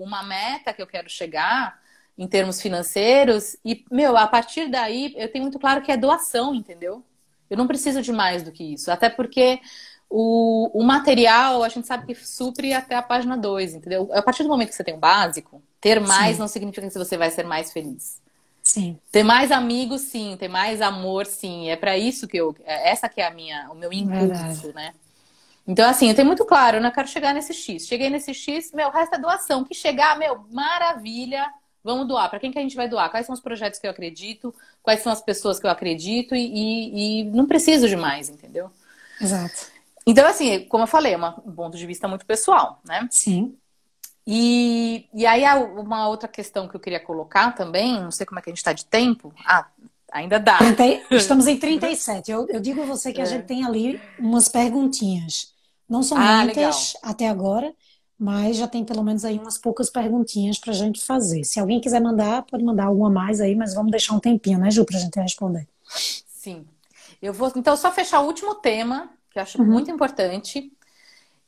uma meta que eu quero chegar em termos financeiros e, meu, a partir daí eu tenho muito claro que é doação, entendeu? Eu não preciso de mais do que isso, até porque o, o material a gente sabe que supre até a página 2, entendeu? A partir do momento que você tem o básico, ter mais Sim. não significa que você vai ser mais feliz. Sim. Ter mais amigos, sim. Ter mais amor, sim. É para isso que eu. É, essa que é a minha, o meu impulso, né? Então, assim, eu tenho muito claro, eu não quero chegar nesse X. Cheguei nesse X, meu, o resto é doação. Que chegar, meu, maravilha. Vamos doar. Para quem que a gente vai doar? Quais são os projetos que eu acredito? Quais são as pessoas que eu acredito? E, e, e não preciso de mais, entendeu? Exato. Então, assim, como eu falei, é um ponto de vista muito pessoal, né? Sim. E, e aí, uma outra questão que eu queria colocar também, não sei como é que a gente está de tempo. Ah, ainda dá. Estamos em 37. Eu, eu digo a você que é. a gente tem ali umas perguntinhas. Não são ah, muitas legal. até agora, mas já tem pelo menos aí umas poucas perguntinhas para a gente fazer. Se alguém quiser mandar, pode mandar alguma mais aí, mas vamos deixar um tempinho, né, Ju, para a gente responder. Sim. Eu vou, então, só fechar o último tema, que eu acho uhum. muito importante,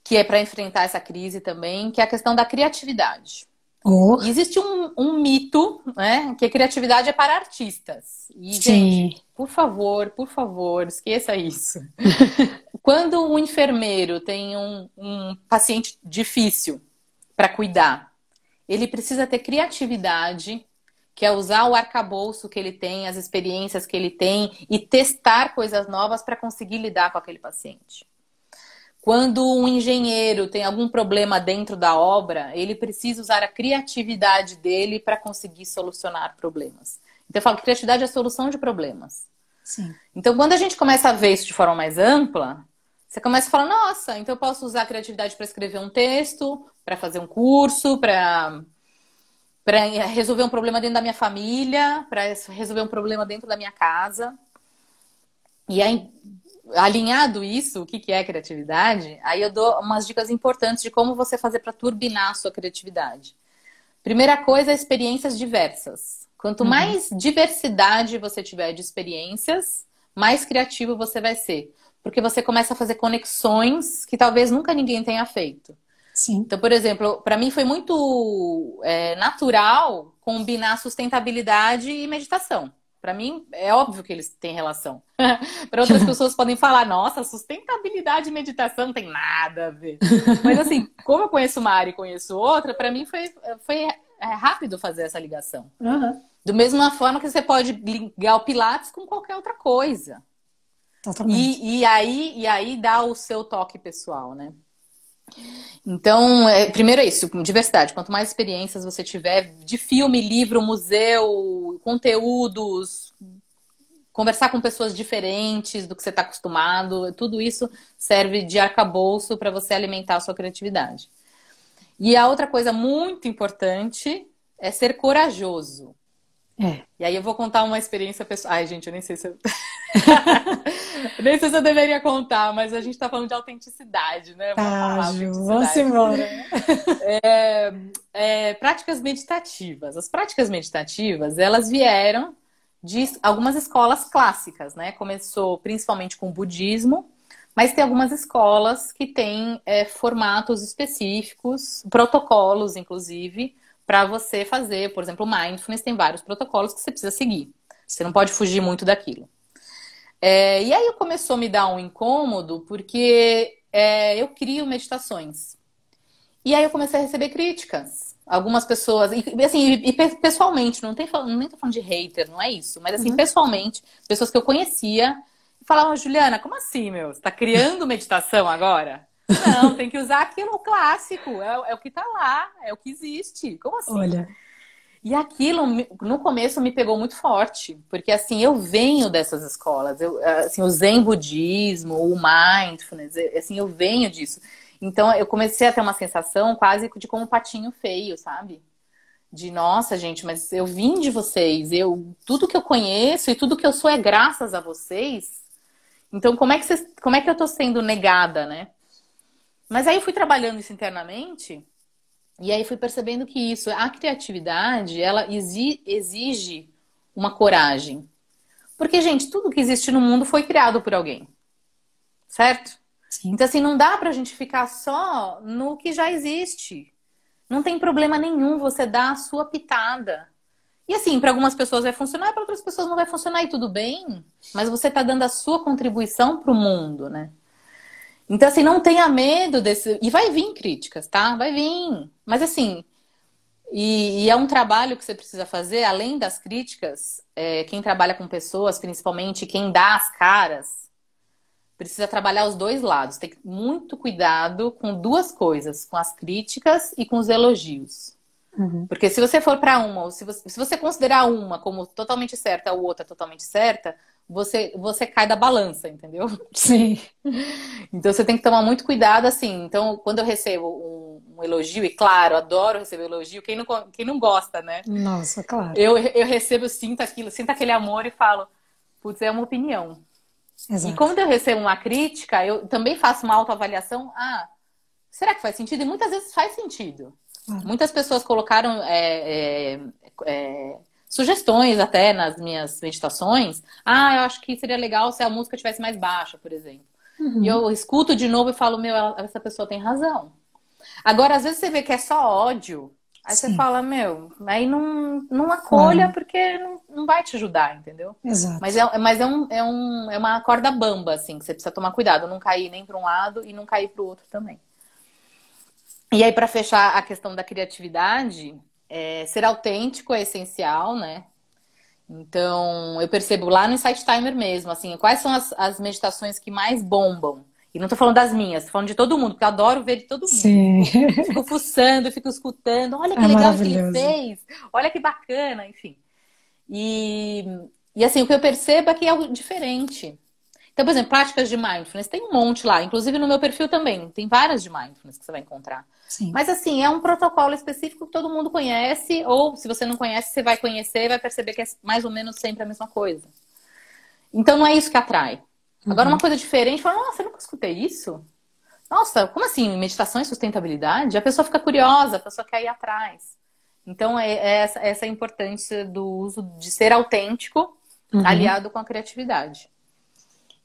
que é para enfrentar essa crise também, que é a questão da criatividade. Oh. Existe um, um, mito, né, que a criatividade é para artistas. E, Sim. gente, por favor, por favor, esqueça isso. Quando um enfermeiro tem um, um paciente difícil para cuidar, ele precisa ter criatividade, que é usar o arcabouço que ele tem, as experiências que ele tem e testar coisas novas para conseguir lidar com aquele paciente. Quando um engenheiro tem algum problema dentro da obra, ele precisa usar a criatividade dele para conseguir solucionar problemas. Então eu falo que criatividade é a solução de problemas. Sim. Então quando a gente começa a ver isso de forma mais ampla, você começa a falar, nossa, então eu posso usar a criatividade para escrever um texto, para fazer um curso, para para resolver um problema dentro da minha família, para resolver um problema dentro da minha casa. E aí, alinhado isso, o que, que é criatividade, aí eu dou umas dicas importantes de como você fazer para turbinar a sua criatividade. Primeira coisa, experiências diversas. Quanto uhum. mais diversidade você tiver de experiências, mais criativo você vai ser. Porque você começa a fazer conexões que talvez nunca ninguém tenha feito. Sim. Então, por exemplo, para mim foi muito é, natural combinar sustentabilidade e meditação. Para mim, é óbvio que eles têm relação. Para outras pessoas podem falar, nossa, sustentabilidade e meditação não tem nada a ver. Mas assim, como eu conheço uma área e conheço outra, para mim foi, foi é, rápido fazer essa ligação. Uhum. Do mesma forma que você pode ligar o Pilates com qualquer outra coisa. Totalmente. E, e, aí, e aí dá o seu toque pessoal, né? Então, é, primeiro é isso, diversidade. Quanto mais experiências você tiver de filme, livro, museu, conteúdos, conversar com pessoas diferentes do que você está acostumado, tudo isso serve de arcabouço para você alimentar a sua criatividade. E a outra coisa muito importante é ser corajoso. É. E aí eu vou contar uma experiência pessoal. Ai, gente, eu nem sei se eu. nem sei se eu deveria contar, mas a gente tá falando de autenticidade, né? Tá, Ju, vamos embora. É, é, práticas meditativas. As práticas meditativas, elas vieram de algumas escolas clássicas, né? Começou principalmente com o budismo, mas tem algumas escolas que têm é, formatos específicos, protocolos, inclusive, para você fazer, por exemplo, o mindfulness tem vários protocolos que você precisa seguir. Você não pode fugir muito daquilo. É, e aí começou a me dar um incômodo porque é, eu crio meditações. E aí eu comecei a receber críticas. Algumas pessoas, e, assim, e, pessoalmente, não tem nem tô falando de hater, não é isso, mas assim, uhum. pessoalmente, pessoas que eu conhecia falavam, Juliana, como assim, meu? Você tá criando meditação agora? Não, tem que usar aquilo clássico. É, é, o que tá lá, é o que existe. Como assim? Olha. E aquilo, no começo, me pegou muito forte. Porque, assim, eu venho dessas escolas. Eu, assim, o Zen Budismo, o Mindfulness, assim, eu venho disso. Então, eu comecei a ter uma sensação quase de como um patinho feio, sabe? De, nossa, gente, mas eu vim de vocês. Eu, tudo que eu conheço e tudo que eu sou é graças a vocês. Então, como é que, vocês, como é que eu tô sendo negada, né? Mas aí eu fui trabalhando isso internamente e aí fui percebendo que isso, a criatividade, ela exige uma coragem. Porque, gente, tudo que existe no mundo foi criado por alguém. Certo? Sim. Então, assim, não dá pra gente ficar só no que já existe. Não tem problema nenhum você dar a sua pitada. E assim, para algumas pessoas vai funcionar, para outras pessoas não vai funcionar e tudo bem. Mas você está dando a sua contribuição para o mundo, né? Então, assim, não tenha medo desse. E vai vir críticas, tá? Vai vir. Mas, assim, e, e é um trabalho que você precisa fazer, além das críticas, é, quem trabalha com pessoas, principalmente quem dá as caras, precisa trabalhar os dois lados. Tem muito cuidado com duas coisas: com as críticas e com os elogios. Uhum. Porque se você for para uma, ou se você, se você considerar uma como totalmente certa, a outra totalmente certa, você, você cai da balança, entendeu? Sim. Então você tem que tomar muito cuidado, assim. Então, quando eu recebo um, um elogio, e claro, adoro receber elogio, quem não, quem não gosta, né? Nossa, claro. Eu, eu recebo, sinto aquilo, sinto aquele amor e falo, putz, é uma opinião. Exato. E quando eu recebo uma crítica, eu também faço uma autoavaliação. Ah, será que faz sentido? E muitas vezes faz sentido. Muitas pessoas colocaram é, é, é, sugestões até nas minhas meditações. Ah, eu acho que seria legal se a música tivesse mais baixa, por exemplo. Uhum. E eu escuto de novo e falo, meu, essa pessoa tem razão. Agora, às vezes você vê que é só ódio, aí Sim. você fala, meu, aí não, não acolha claro. porque não, não vai te ajudar, entendeu? Exato. Mas, é, mas é, um, é, um, é uma corda bamba, assim, que você precisa tomar cuidado, não cair nem para um lado e não cair para o outro também. E aí, para fechar a questão da criatividade, é, ser autêntico é essencial, né? Então, eu percebo lá no Insight Timer mesmo, assim, quais são as, as meditações que mais bombam. E não tô falando das minhas, tô falando de todo mundo, porque eu adoro ver de todo mundo. Sim. Fico fuçando, fico escutando, olha que é legal que ele fez, olha que bacana, enfim. E, e assim, o que eu percebo é que é algo diferente. Então, por exemplo, práticas de mindfulness, tem um monte lá, inclusive no meu perfil também, tem várias de mindfulness que você vai encontrar. Sim. Mas assim, é um protocolo específico que todo mundo conhece, ou se você não conhece, você vai conhecer e vai perceber que é mais ou menos sempre a mesma coisa. Então não é isso que atrai. Agora, uhum. uma coisa diferente, fala, nossa, eu nunca escutei isso. Nossa, como assim? Meditação e sustentabilidade? A pessoa fica curiosa, a pessoa quer ir atrás. Então, é, é essa, essa é a importância do uso de ser autêntico, uhum. aliado com a criatividade.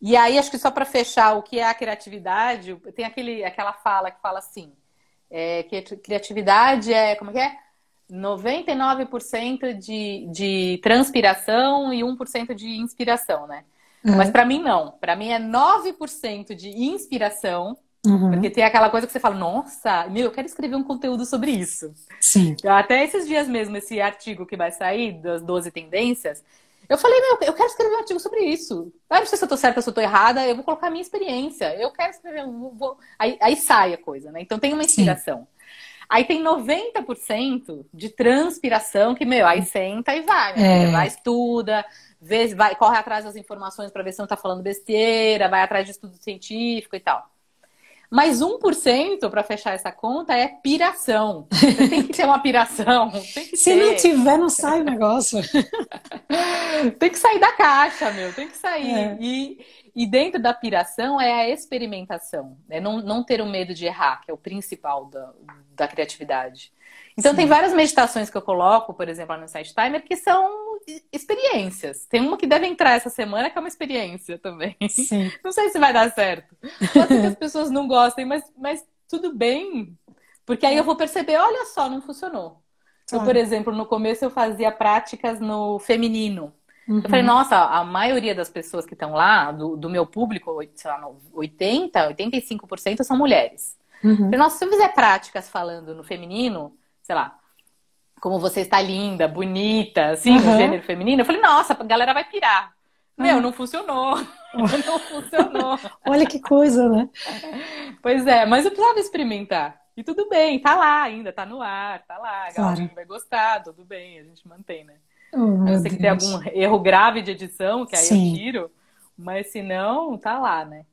E aí, acho que só para fechar o que é a criatividade, tem aquele, aquela fala que fala assim: é, que criatividade é, como que é? 99% de, de transpiração e 1% de inspiração, né? Uhum. Mas para mim não. Para mim é 9% de inspiração, uhum. porque tem aquela coisa que você fala, nossa, meu, eu quero escrever um conteúdo sobre isso. Sim. Até esses dias mesmo, esse artigo que vai sair das 12 tendências, eu falei, meu, eu quero escrever um artigo sobre isso. Eu não sei se eu tô certa, se eu tô errada, eu vou colocar a minha experiência. Eu quero escrever, um, vou... aí, aí sai a coisa, né? Então tem uma inspiração. Sim. Aí tem 90% de transpiração que, meu, aí senta e vai, né? É. Vai, estuda, vê, vai, corre atrás das informações para ver se não tá falando besteira, vai atrás de estudo científico e tal. Mas 1% para fechar essa conta é piração. Você tem que ter uma piração. Se ter. não tiver, não sai o negócio. tem que sair da caixa, meu. Tem que sair. É. E, e dentro da piração é a experimentação. É não, não ter o medo de errar, que é o principal da, da criatividade. Então, Sim. tem várias meditações que eu coloco, por exemplo, lá no Site Timer, que são experiências. Tem uma que deve entrar essa semana, que é uma experiência também. Sim. Não sei se vai dar certo. Pode ser que as pessoas não gostem, mas, mas tudo bem. Porque aí eu vou perceber, olha só, não funcionou. Claro. Eu, por exemplo, no começo eu fazia práticas no feminino. Uhum. Eu falei, nossa, a maioria das pessoas que estão lá, do, do meu público, sei lá, 80, 85% são mulheres. Uhum. Eu falei, nossa, se eu fizer práticas falando no feminino, sei lá, como você está linda, bonita, assim, uhum. gênero feminino. Eu falei, nossa, a galera vai pirar. Meu, não funcionou. não funcionou. Olha que coisa, né? Pois é, mas eu precisava experimentar. E tudo bem, tá lá ainda, tá no ar, tá lá. A galera claro. vai gostar, tudo bem, a gente mantém, né? Oh, eu sei que tem algum erro grave de edição, que aí Sim. eu tiro. Mas se não, tá lá, né?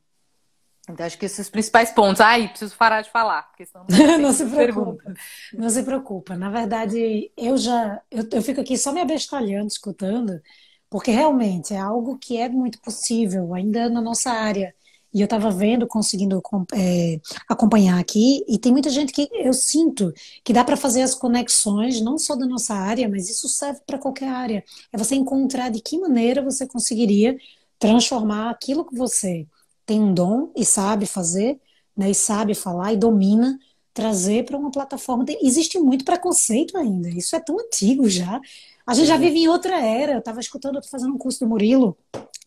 Então, acho que esses principais pontos. Ai, preciso parar de falar, porque senão não, não se preocupa. Perguntas. Não se preocupa. Na verdade, eu já. Eu, eu fico aqui só me abestalhando, escutando, porque realmente é algo que é muito possível, ainda na nossa área. E eu estava vendo, conseguindo é, acompanhar aqui, e tem muita gente que eu sinto que dá para fazer as conexões, não só da nossa área, mas isso serve para qualquer área. É você encontrar de que maneira você conseguiria transformar aquilo que você tem um dom e sabe fazer, né, e sabe falar e domina, trazer para uma plataforma. Existe muito preconceito ainda, isso é tão antigo já. A gente já vive em outra era. Eu estava escutando, eu tô fazendo um curso do Murilo,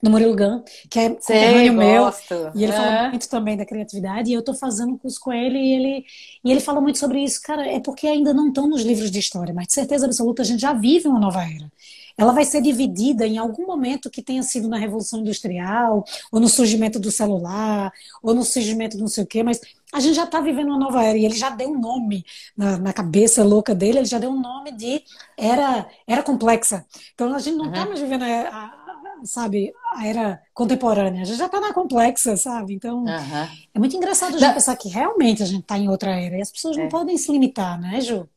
do Murilo Gun, que é Sei, meu. E ele é. fala muito também da criatividade. E eu estou fazendo um curso com ele e ele, e ele fala muito sobre isso. Cara, é porque ainda não estão nos livros de história, mas de certeza absoluta a gente já vive uma nova era ela vai ser dividida em algum momento que tenha sido na Revolução Industrial, ou no surgimento do celular, ou no surgimento de não sei o quê, mas a gente já está vivendo uma nova era, e ele já deu um nome na, na, cabeça louca dele, ele já deu um nome de era, era complexa. Então a gente não está uhum. mais vivendo a, a, sabe, a era contemporânea, a gente já está na complexa, sabe? Então uhum. é muito engraçado a gente pensar que realmente a gente está em outra era, e as pessoas é. não podem se limitar, né, Ju?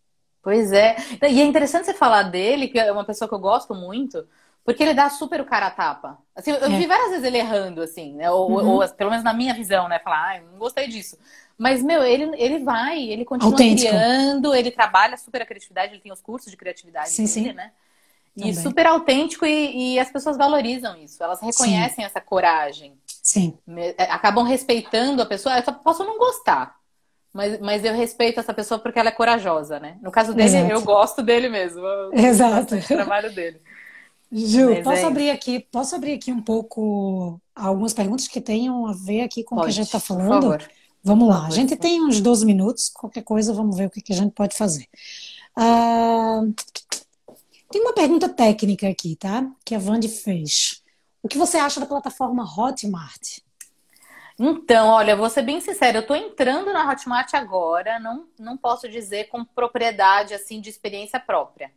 Pois é. E é interessante você falar dele, que é uma pessoa que eu gosto muito, porque ele dá super o cara a tapa. Assim, eu é. vi várias vezes ele errando, assim, né? Ou, uhum. ou, pelo menos na minha visão, né? Falar, ah, não gostei disso. Mas, meu, ele, ele vai, ele continua Autêntico. criando, ele trabalha super a criatividade, ele tem os cursos de criatividade sim, dele, sim. né? E Também. super autêntico e, e, as pessoas valorizam isso, elas reconhecem sim. essa coragem. Sim. É, acabam respeitando a pessoa. Eu só posso não gostar, mas, mas eu respeito essa pessoa porque ela é corajosa, né? No caso dele, Exato. eu gosto dele mesmo. Exato. Do trabalho dele. Ju, mas posso é abrir aqui, posso abrir aqui um pouco algumas perguntas que tenham a ver aqui com pode, o que a gente está falando? Por favor. Vamos lá, a gente tem uns 12 minutos, qualquer coisa, vamos ver o que, que a gente pode fazer. Uh, tem uma pergunta técnica aqui, tá? Que a Vande fez. O que você acha da plataforma Hotmart? Então, olha, vou ser bem sincera, eu estou entrando na Hotmart agora, não, não posso dizer com propriedade assim de experiência própria.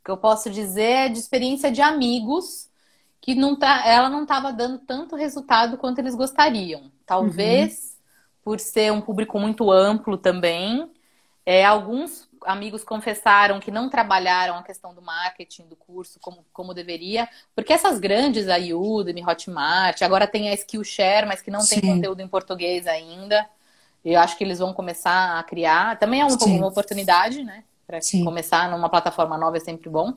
O que eu posso dizer é de experiência de amigos que não tá, ela não estava dando tanto resultado quanto eles gostariam. Talvez uhum. por ser um público muito amplo também. É, alguns amigos confessaram que não trabalharam a questão do marketing do curso como, como deveria, porque essas grandes, a Udemy, Hotmart, agora tem a Skillshare, mas que não tem Sim. conteúdo em português ainda. Eu acho que eles vão começar a criar. Também é uma, uma oportunidade, né? Para começar numa plataforma nova é sempre bom.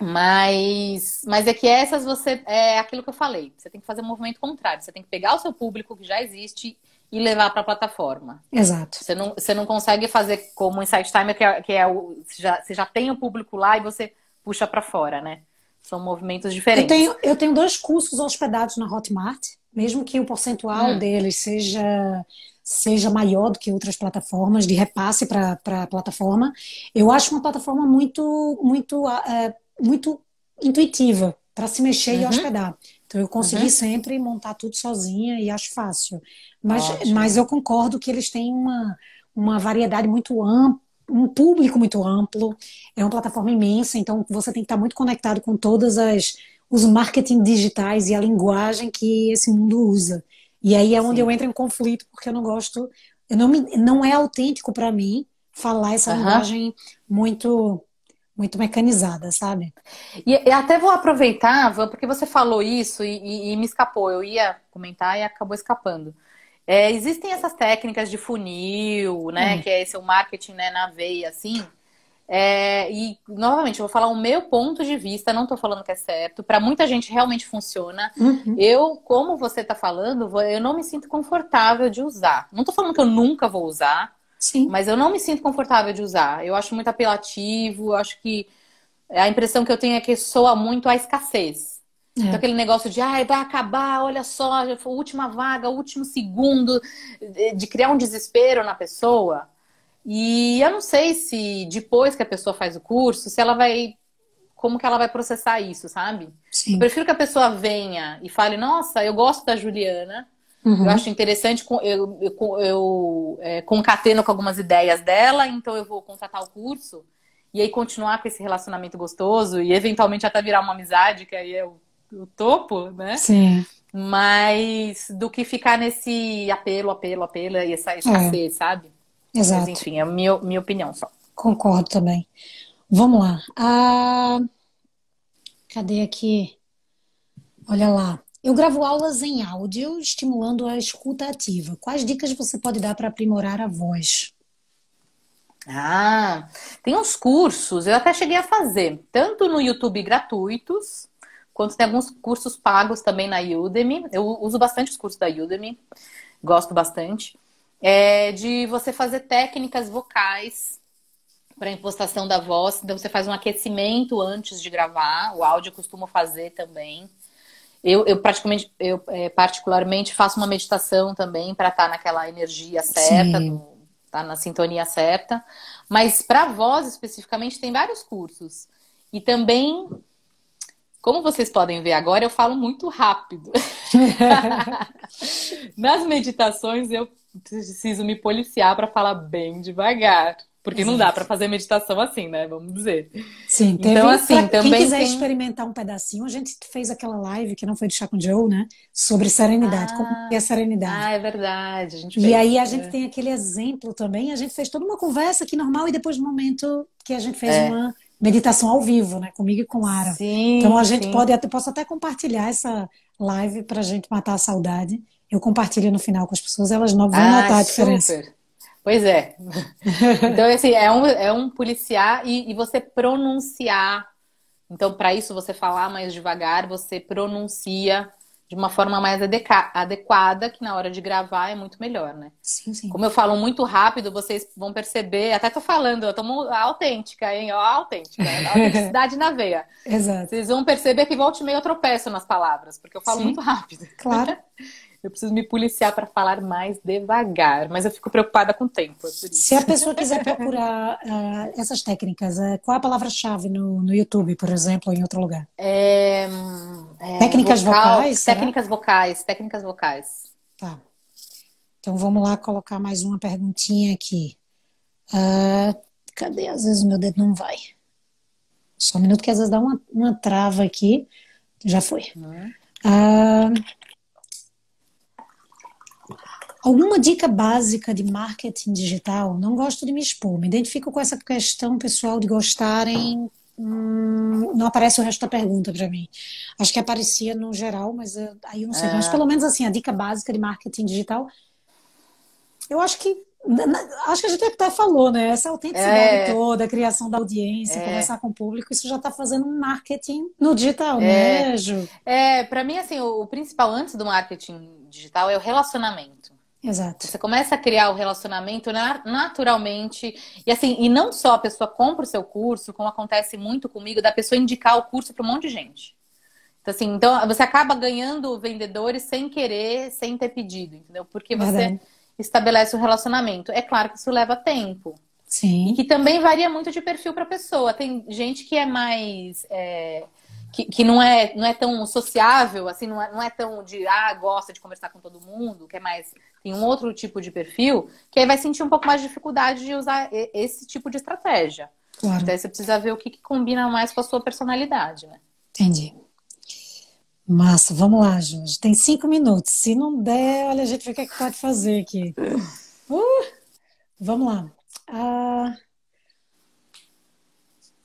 Mas, mas é que essas você é aquilo que eu falei. Você tem que fazer um movimento contrário. Você tem que pegar o seu público que já existe e levar para a plataforma. Exato. Você não, você não consegue fazer como o Insight Timer, que é, que é o. Você já, você já tem o público lá e você puxa para fora, né? São movimentos diferentes. Eu tenho, eu tenho dois cursos hospedados na Hotmart, mesmo que o percentual hum. deles seja seja maior do que outras plataformas de repasse para a plataforma. Eu acho uma plataforma muito muito é, muito intuitiva para se mexer uhum. e hospedar. Então eu consegui uhum. sempre montar tudo sozinha e acho fácil. Mas, mas eu concordo que eles têm uma, uma variedade muito ampla, um público muito amplo, é uma plataforma imensa, então você tem que estar muito conectado com todas as os marketing digitais e a linguagem que esse mundo usa. E aí é onde Sim. eu entro em conflito, porque eu não gosto, eu não, me, não é autêntico para mim falar essa uhum. linguagem muito muito mecanizada, sabe? E, até vou aproveitar, porque você falou isso e, e, e, me escapou. Eu ia comentar e acabou escapando. É, existem essas técnicas de funil, né? Uhum. Que é esse o marketing né, na veia, assim. É, e, novamente, eu vou falar o meu ponto de vista, não estou falando que é certo. Para muita gente realmente funciona. Uhum. Eu, como você está falando, eu não me sinto confortável de usar. Não estou falando que eu nunca vou usar, Sim. mas eu não me sinto confortável de usar. Eu acho muito apelativo, acho que a impressão que eu tenho é que soa muito a escassez. É. Então, aquele negócio de, ai, vai acabar, olha só, já foi a última vaga, o último segundo, de criar um desespero na pessoa. E eu não sei se depois que a pessoa faz o curso, se ela vai. Como que ela vai processar isso, sabe? Sim. Eu prefiro que a pessoa venha e fale, nossa, eu gosto da Juliana. Uhum. Eu acho interessante, eu, eu, eu é, concateno com algumas ideias dela, então eu vou contratar o curso e aí continuar com esse relacionamento gostoso e eventualmente até virar uma amizade, que aí é o, o topo, né? Sim. Mas do que ficar nesse apelo, apelo, apelo e essa escassez, é. sabe? Exato. Mas, enfim, é a minha, minha opinião só. Concordo também. Vamos lá. Ah, cadê aqui? Olha lá. Eu gravo aulas em áudio, estimulando a escuta ativa. Quais dicas você pode dar para aprimorar a voz? Ah, tem uns cursos, eu até cheguei a fazer, tanto no YouTube gratuitos, quanto tem alguns cursos pagos também na Udemy. Eu uso bastante os cursos da Udemy, gosto bastante é de você fazer técnicas vocais para impostação da voz. Então você faz um aquecimento antes de gravar. O áudio eu costumo fazer também. Eu, eu praticamente, eu é, particularmente faço uma meditação também para estar tá naquela energia certa, no, tá na sintonia certa. Mas para voz especificamente tem vários cursos. E também, como vocês podem ver agora, eu falo muito rápido. Nas meditações eu preciso me policiar para falar bem devagar. Porque Exato. não dá para fazer meditação assim, né? Vamos dizer. Sim, teve, então assim, também quem quiser tem... experimentar um pedacinho, a gente fez aquela live que não foi de chá com Joe, né? Sobre serenidade, ah, como é a serenidade. Ah, é verdade. A gente fez, e aí a é. gente tem aquele exemplo também, a gente fez toda uma conversa aqui normal e depois no momento que a gente fez é. uma meditação ao vivo, né? Comigo e com Lara. Sim, então a gente sim. pode, posso até compartilhar essa live para a gente matar a saudade eu compartilho no final com as pessoas, elas não vão ah, notar a diferença. Super. Pois é. então, assim, é um, é um policiar e, e você pronunciar. Então, para isso, você falar mais devagar, você pronuncia de uma forma mais adequada, que na hora de gravar é muito melhor, né? Sim, sim. Como eu falo muito rápido, vocês vão perceber, até tô falando, eu tô autêntica, hein? Ó, autêntica, autenticidade na veia. Exato. Vocês vão perceber que volta e meio eu tropeço nas palavras, porque eu falo sim. muito rápido. Claro. Eu preciso me policiar para falar mais devagar, mas eu fico preocupada com o tempo. É Se a pessoa quiser procurar uh, essas técnicas, uh, qual a palavra-chave no, no YouTube, por exemplo, ou em outro lugar? É, é, técnicas vocal, vocais? Técnicas será? vocais, técnicas vocais. Tá. Então vamos lá colocar mais uma perguntinha aqui. Uh, cadê? Às vezes o meu dedo não vai. Só um minuto que às vezes dá uma, uma trava aqui. Já foi. Uhum. Alguma dica básica de marketing digital? Não gosto de me expor, me identifico com essa questão pessoal de gostarem. Hum, não aparece o resto da pergunta para mim. Acho que aparecia no geral, mas eu, aí eu não sei. É. Mas pelo menos assim, a dica básica de marketing digital. Eu acho que acho que a gente até falou, né? Essa autenticidade é. toda, a criação da audiência, é. conversar com o público, isso já está fazendo um marketing no digital, é. né, Ju? É, para mim, assim, o, o, principal antes do marketing digital é o relacionamento. Exato. Você começa a criar o relacionamento naturalmente. E assim, e não só a pessoa compra o seu curso, como acontece muito comigo, da pessoa indicar o curso para um monte de gente. Então, assim, então você acaba ganhando vendedores sem querer, sem ter pedido, entendeu? Porque você Verdade. estabelece o um relacionamento. É claro que isso leva tempo. Sim. E que também varia muito de perfil para pessoa. Tem gente que é mais. É que, que não, é, não é tão sociável, assim, não é, não é tão de, ah, gosta de conversar com todo mundo, que é mais, tem um outro tipo de perfil, que aí vai sentir um pouco mais de dificuldade de usar esse tipo de estratégia. Claro. Então aí você precisa ver o que, que combina mais com a sua personalidade, né? Entendi. Massa, vamos lá, Jorge. Tem cinco minutos. Se não der, olha, a gente vê o que, é que pode fazer aqui. Uh, vamos lá. Uh,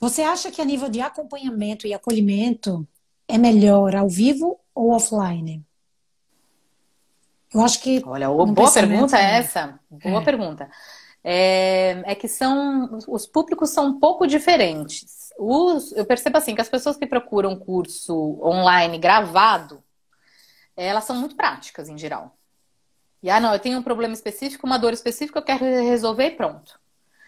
você acha que a nível de acompanhamento e acolhimento é melhor ao vivo ou offline? Eu acho que. Olha, boa pergunta é essa. Boa é. pergunta. É, é, que são. Os públicos são um pouco diferentes. Os, eu percebo assim que as pessoas que procuram curso online gravado, elas são muito práticas em geral. E ah, não, eu tenho um problema específico, uma dor específica, eu quero resolver e pronto.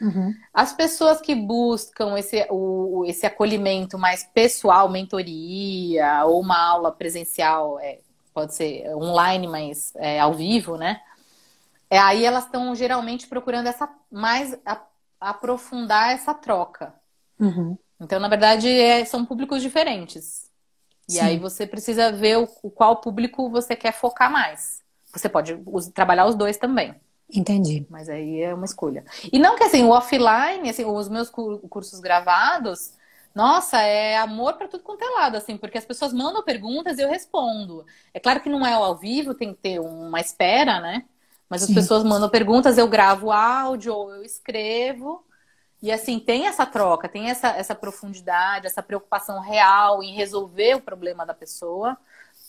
Uhum. As pessoas que buscam esse, o, esse acolhimento mais pessoal, mentoria, ou uma aula presencial, é, pode ser online, mas é, ao vivo, né? É, aí elas estão geralmente procurando essa mais a, aprofundar essa troca. Uhum. Então, na verdade, é, são públicos diferentes. E Sim. aí você precisa ver o, o, qual público você quer focar mais. Você pode trabalhar os dois também. Entendi. Mas aí é uma escolha. E não que assim, o offline, assim, os meus cursos gravados, nossa, é amor para tudo quanto é lado, assim, porque as pessoas mandam perguntas e eu respondo. É claro que não é ao vivo, tem que ter uma espera, né? Mas Sim. as pessoas mandam perguntas, eu gravo áudio ou eu escrevo. E assim, tem essa troca, tem essa, essa profundidade, essa preocupação real em resolver o problema da pessoa.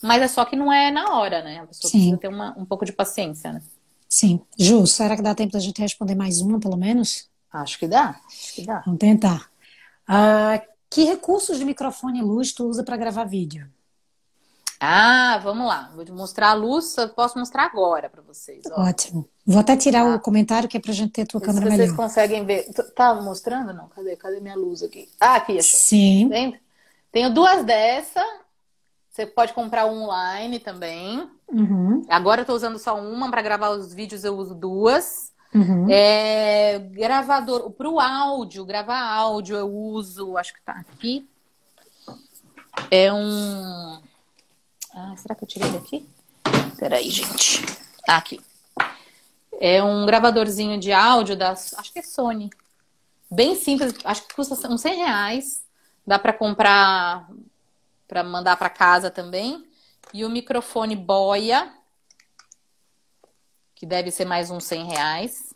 Mas é só que não é na hora, né? A pessoa Sim. precisa ter uma, um pouco de paciência, né? Sim. Ju, será que dá tempo da gente responder mais uma, pelo menos? Acho que dá. Acho que dá. Vamos tentar. Uh, que recursos de microfone e luz tu usa para gravar vídeo? Ah, vamos lá. Vou te mostrar a luz, eu posso mostrar agora para vocês. Ó. Ótimo. Vou até tirar ah. o comentário que é pra gente ter a tua câmera vocês melhor. Vocês conseguem ver. Tá mostrando? Não, cadê? Cadê minha luz aqui? Ah, aqui, achou. Sim. Tem? Tenho duas dessa. Você pode comprar online também. Uhum. Agora eu tô usando só uma para gravar os vídeos, eu uso duas. Uhum. É, gravador, para o áudio, gravar áudio eu uso, acho que tá aqui. É um. Ah, será que eu tirei daqui? Peraí, gente. Ah, aqui. É um gravadorzinho de áudio da. Acho que é Sony. Bem simples, acho que custa uns 100 reais. Dá para comprar para mandar para casa também. E o microfone boia, que deve ser mais uns 100 reais.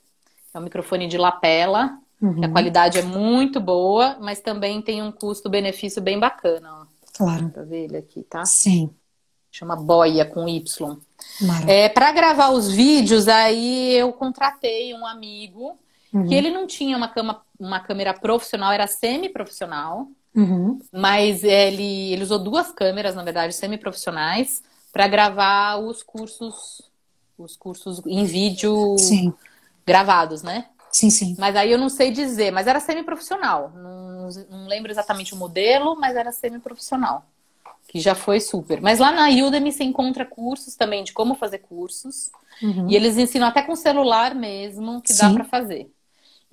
É um microfone de lapela, uhum. a qualidade é muito boa, mas também tem um custo-benefício bem bacana. Ó. Claro. Pra ver ele aqui, tá? Sim. Chama Boia com Y. É, para gravar os vídeos, aí eu contratei um amigo uhum. que ele não tinha uma, cama, uma câmera profissional, era semi-profissional. Uhum. Mas ele, ele usou duas câmeras, na verdade, semi-profissionais, para gravar os cursos, os cursos em vídeo sim. gravados, né? Sim, sim. Mas aí eu não sei dizer, mas era semi-profissional. Não, não lembro exatamente o modelo, mas era semi-profissional. Que já foi super. Mas lá na Udemy você encontra cursos também de como fazer cursos. Uhum. E eles ensinam até com celular mesmo, que sim. dá para fazer.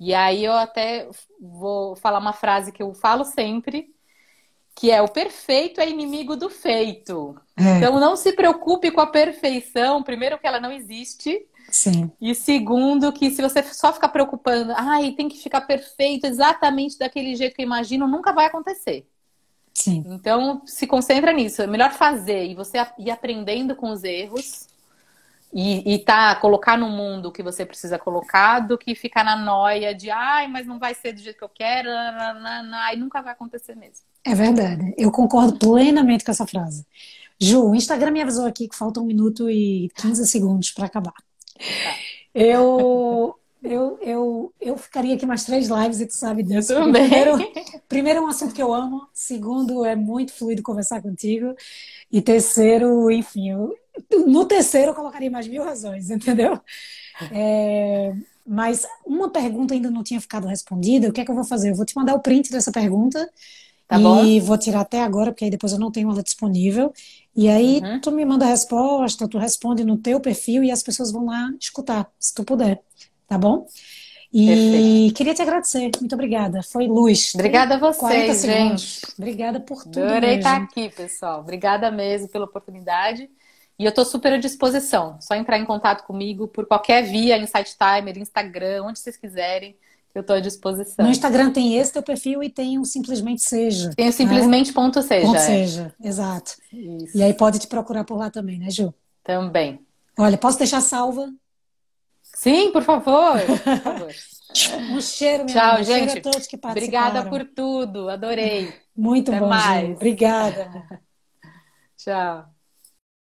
E aí eu até vou falar uma frase que eu falo sempre, que é o perfeito é inimigo do feito. É. Então não se preocupe com a perfeição, primeiro que ela não existe. Sim. E segundo, que se você só ficar preocupando, ai, tem que ficar perfeito exatamente daquele jeito que eu imagino, nunca vai acontecer. Sim. Então, se concentra nisso. É melhor fazer e você ir aprendendo com os erros e, e tá, colocar no mundo o que você precisa colocar do que ficar na noia de ai, mas não vai ser do jeito que eu quero, aí nunca vai acontecer mesmo. É verdade. Eu concordo plenamente com essa frase. Ju, o Instagram me avisou aqui que falta um minuto e 15 segundos para acabar. Tá. Eu, eu, eu, eu ficaria aqui mais três lives e tu sabe disso. Eu também. Primeiro, primeiro, é um assunto que eu amo. Segundo, é muito fluido conversar contigo. E terceiro, enfim, eu, no terceiro eu colocaria mais mil razões, entendeu? É, mas uma pergunta ainda não tinha ficado respondida. O que é que eu vou fazer? Eu vou te mandar o print dessa pergunta. Tá e bom. vou tirar até agora, porque aí depois eu não tenho ela disponível. E aí uhum. tu me manda a resposta, tu responde no teu perfil e as pessoas vão lá escutar, se tu puder. Tá bom? E Perfeito. queria te agradecer. Muito obrigada. Foi luz. Obrigada a vocês, gente. Obrigada por tudo. Adorei mesmo. estar aqui, pessoal. Obrigada mesmo pela oportunidade. E eu estou super à disposição. Só entrar em contato comigo por qualquer via, Insight Timer, Instagram, onde vocês quiserem. eu estou à disposição. No Instagram tem esse teu perfil e tem o Simplesmente Seja. Tem o Simplesmente né? ponto seja. Ponto é. seja, exato. Isso. E aí pode te procurar por lá também, né, Ju? Também. Olha, posso deixar salva? Sim, por favor. Por favor. um cheiro, minha Tchau, amiga. gente. Cheiro a todos que Obrigada por tudo. Adorei. Muito Até bom, mais. Obrigada. Tchau.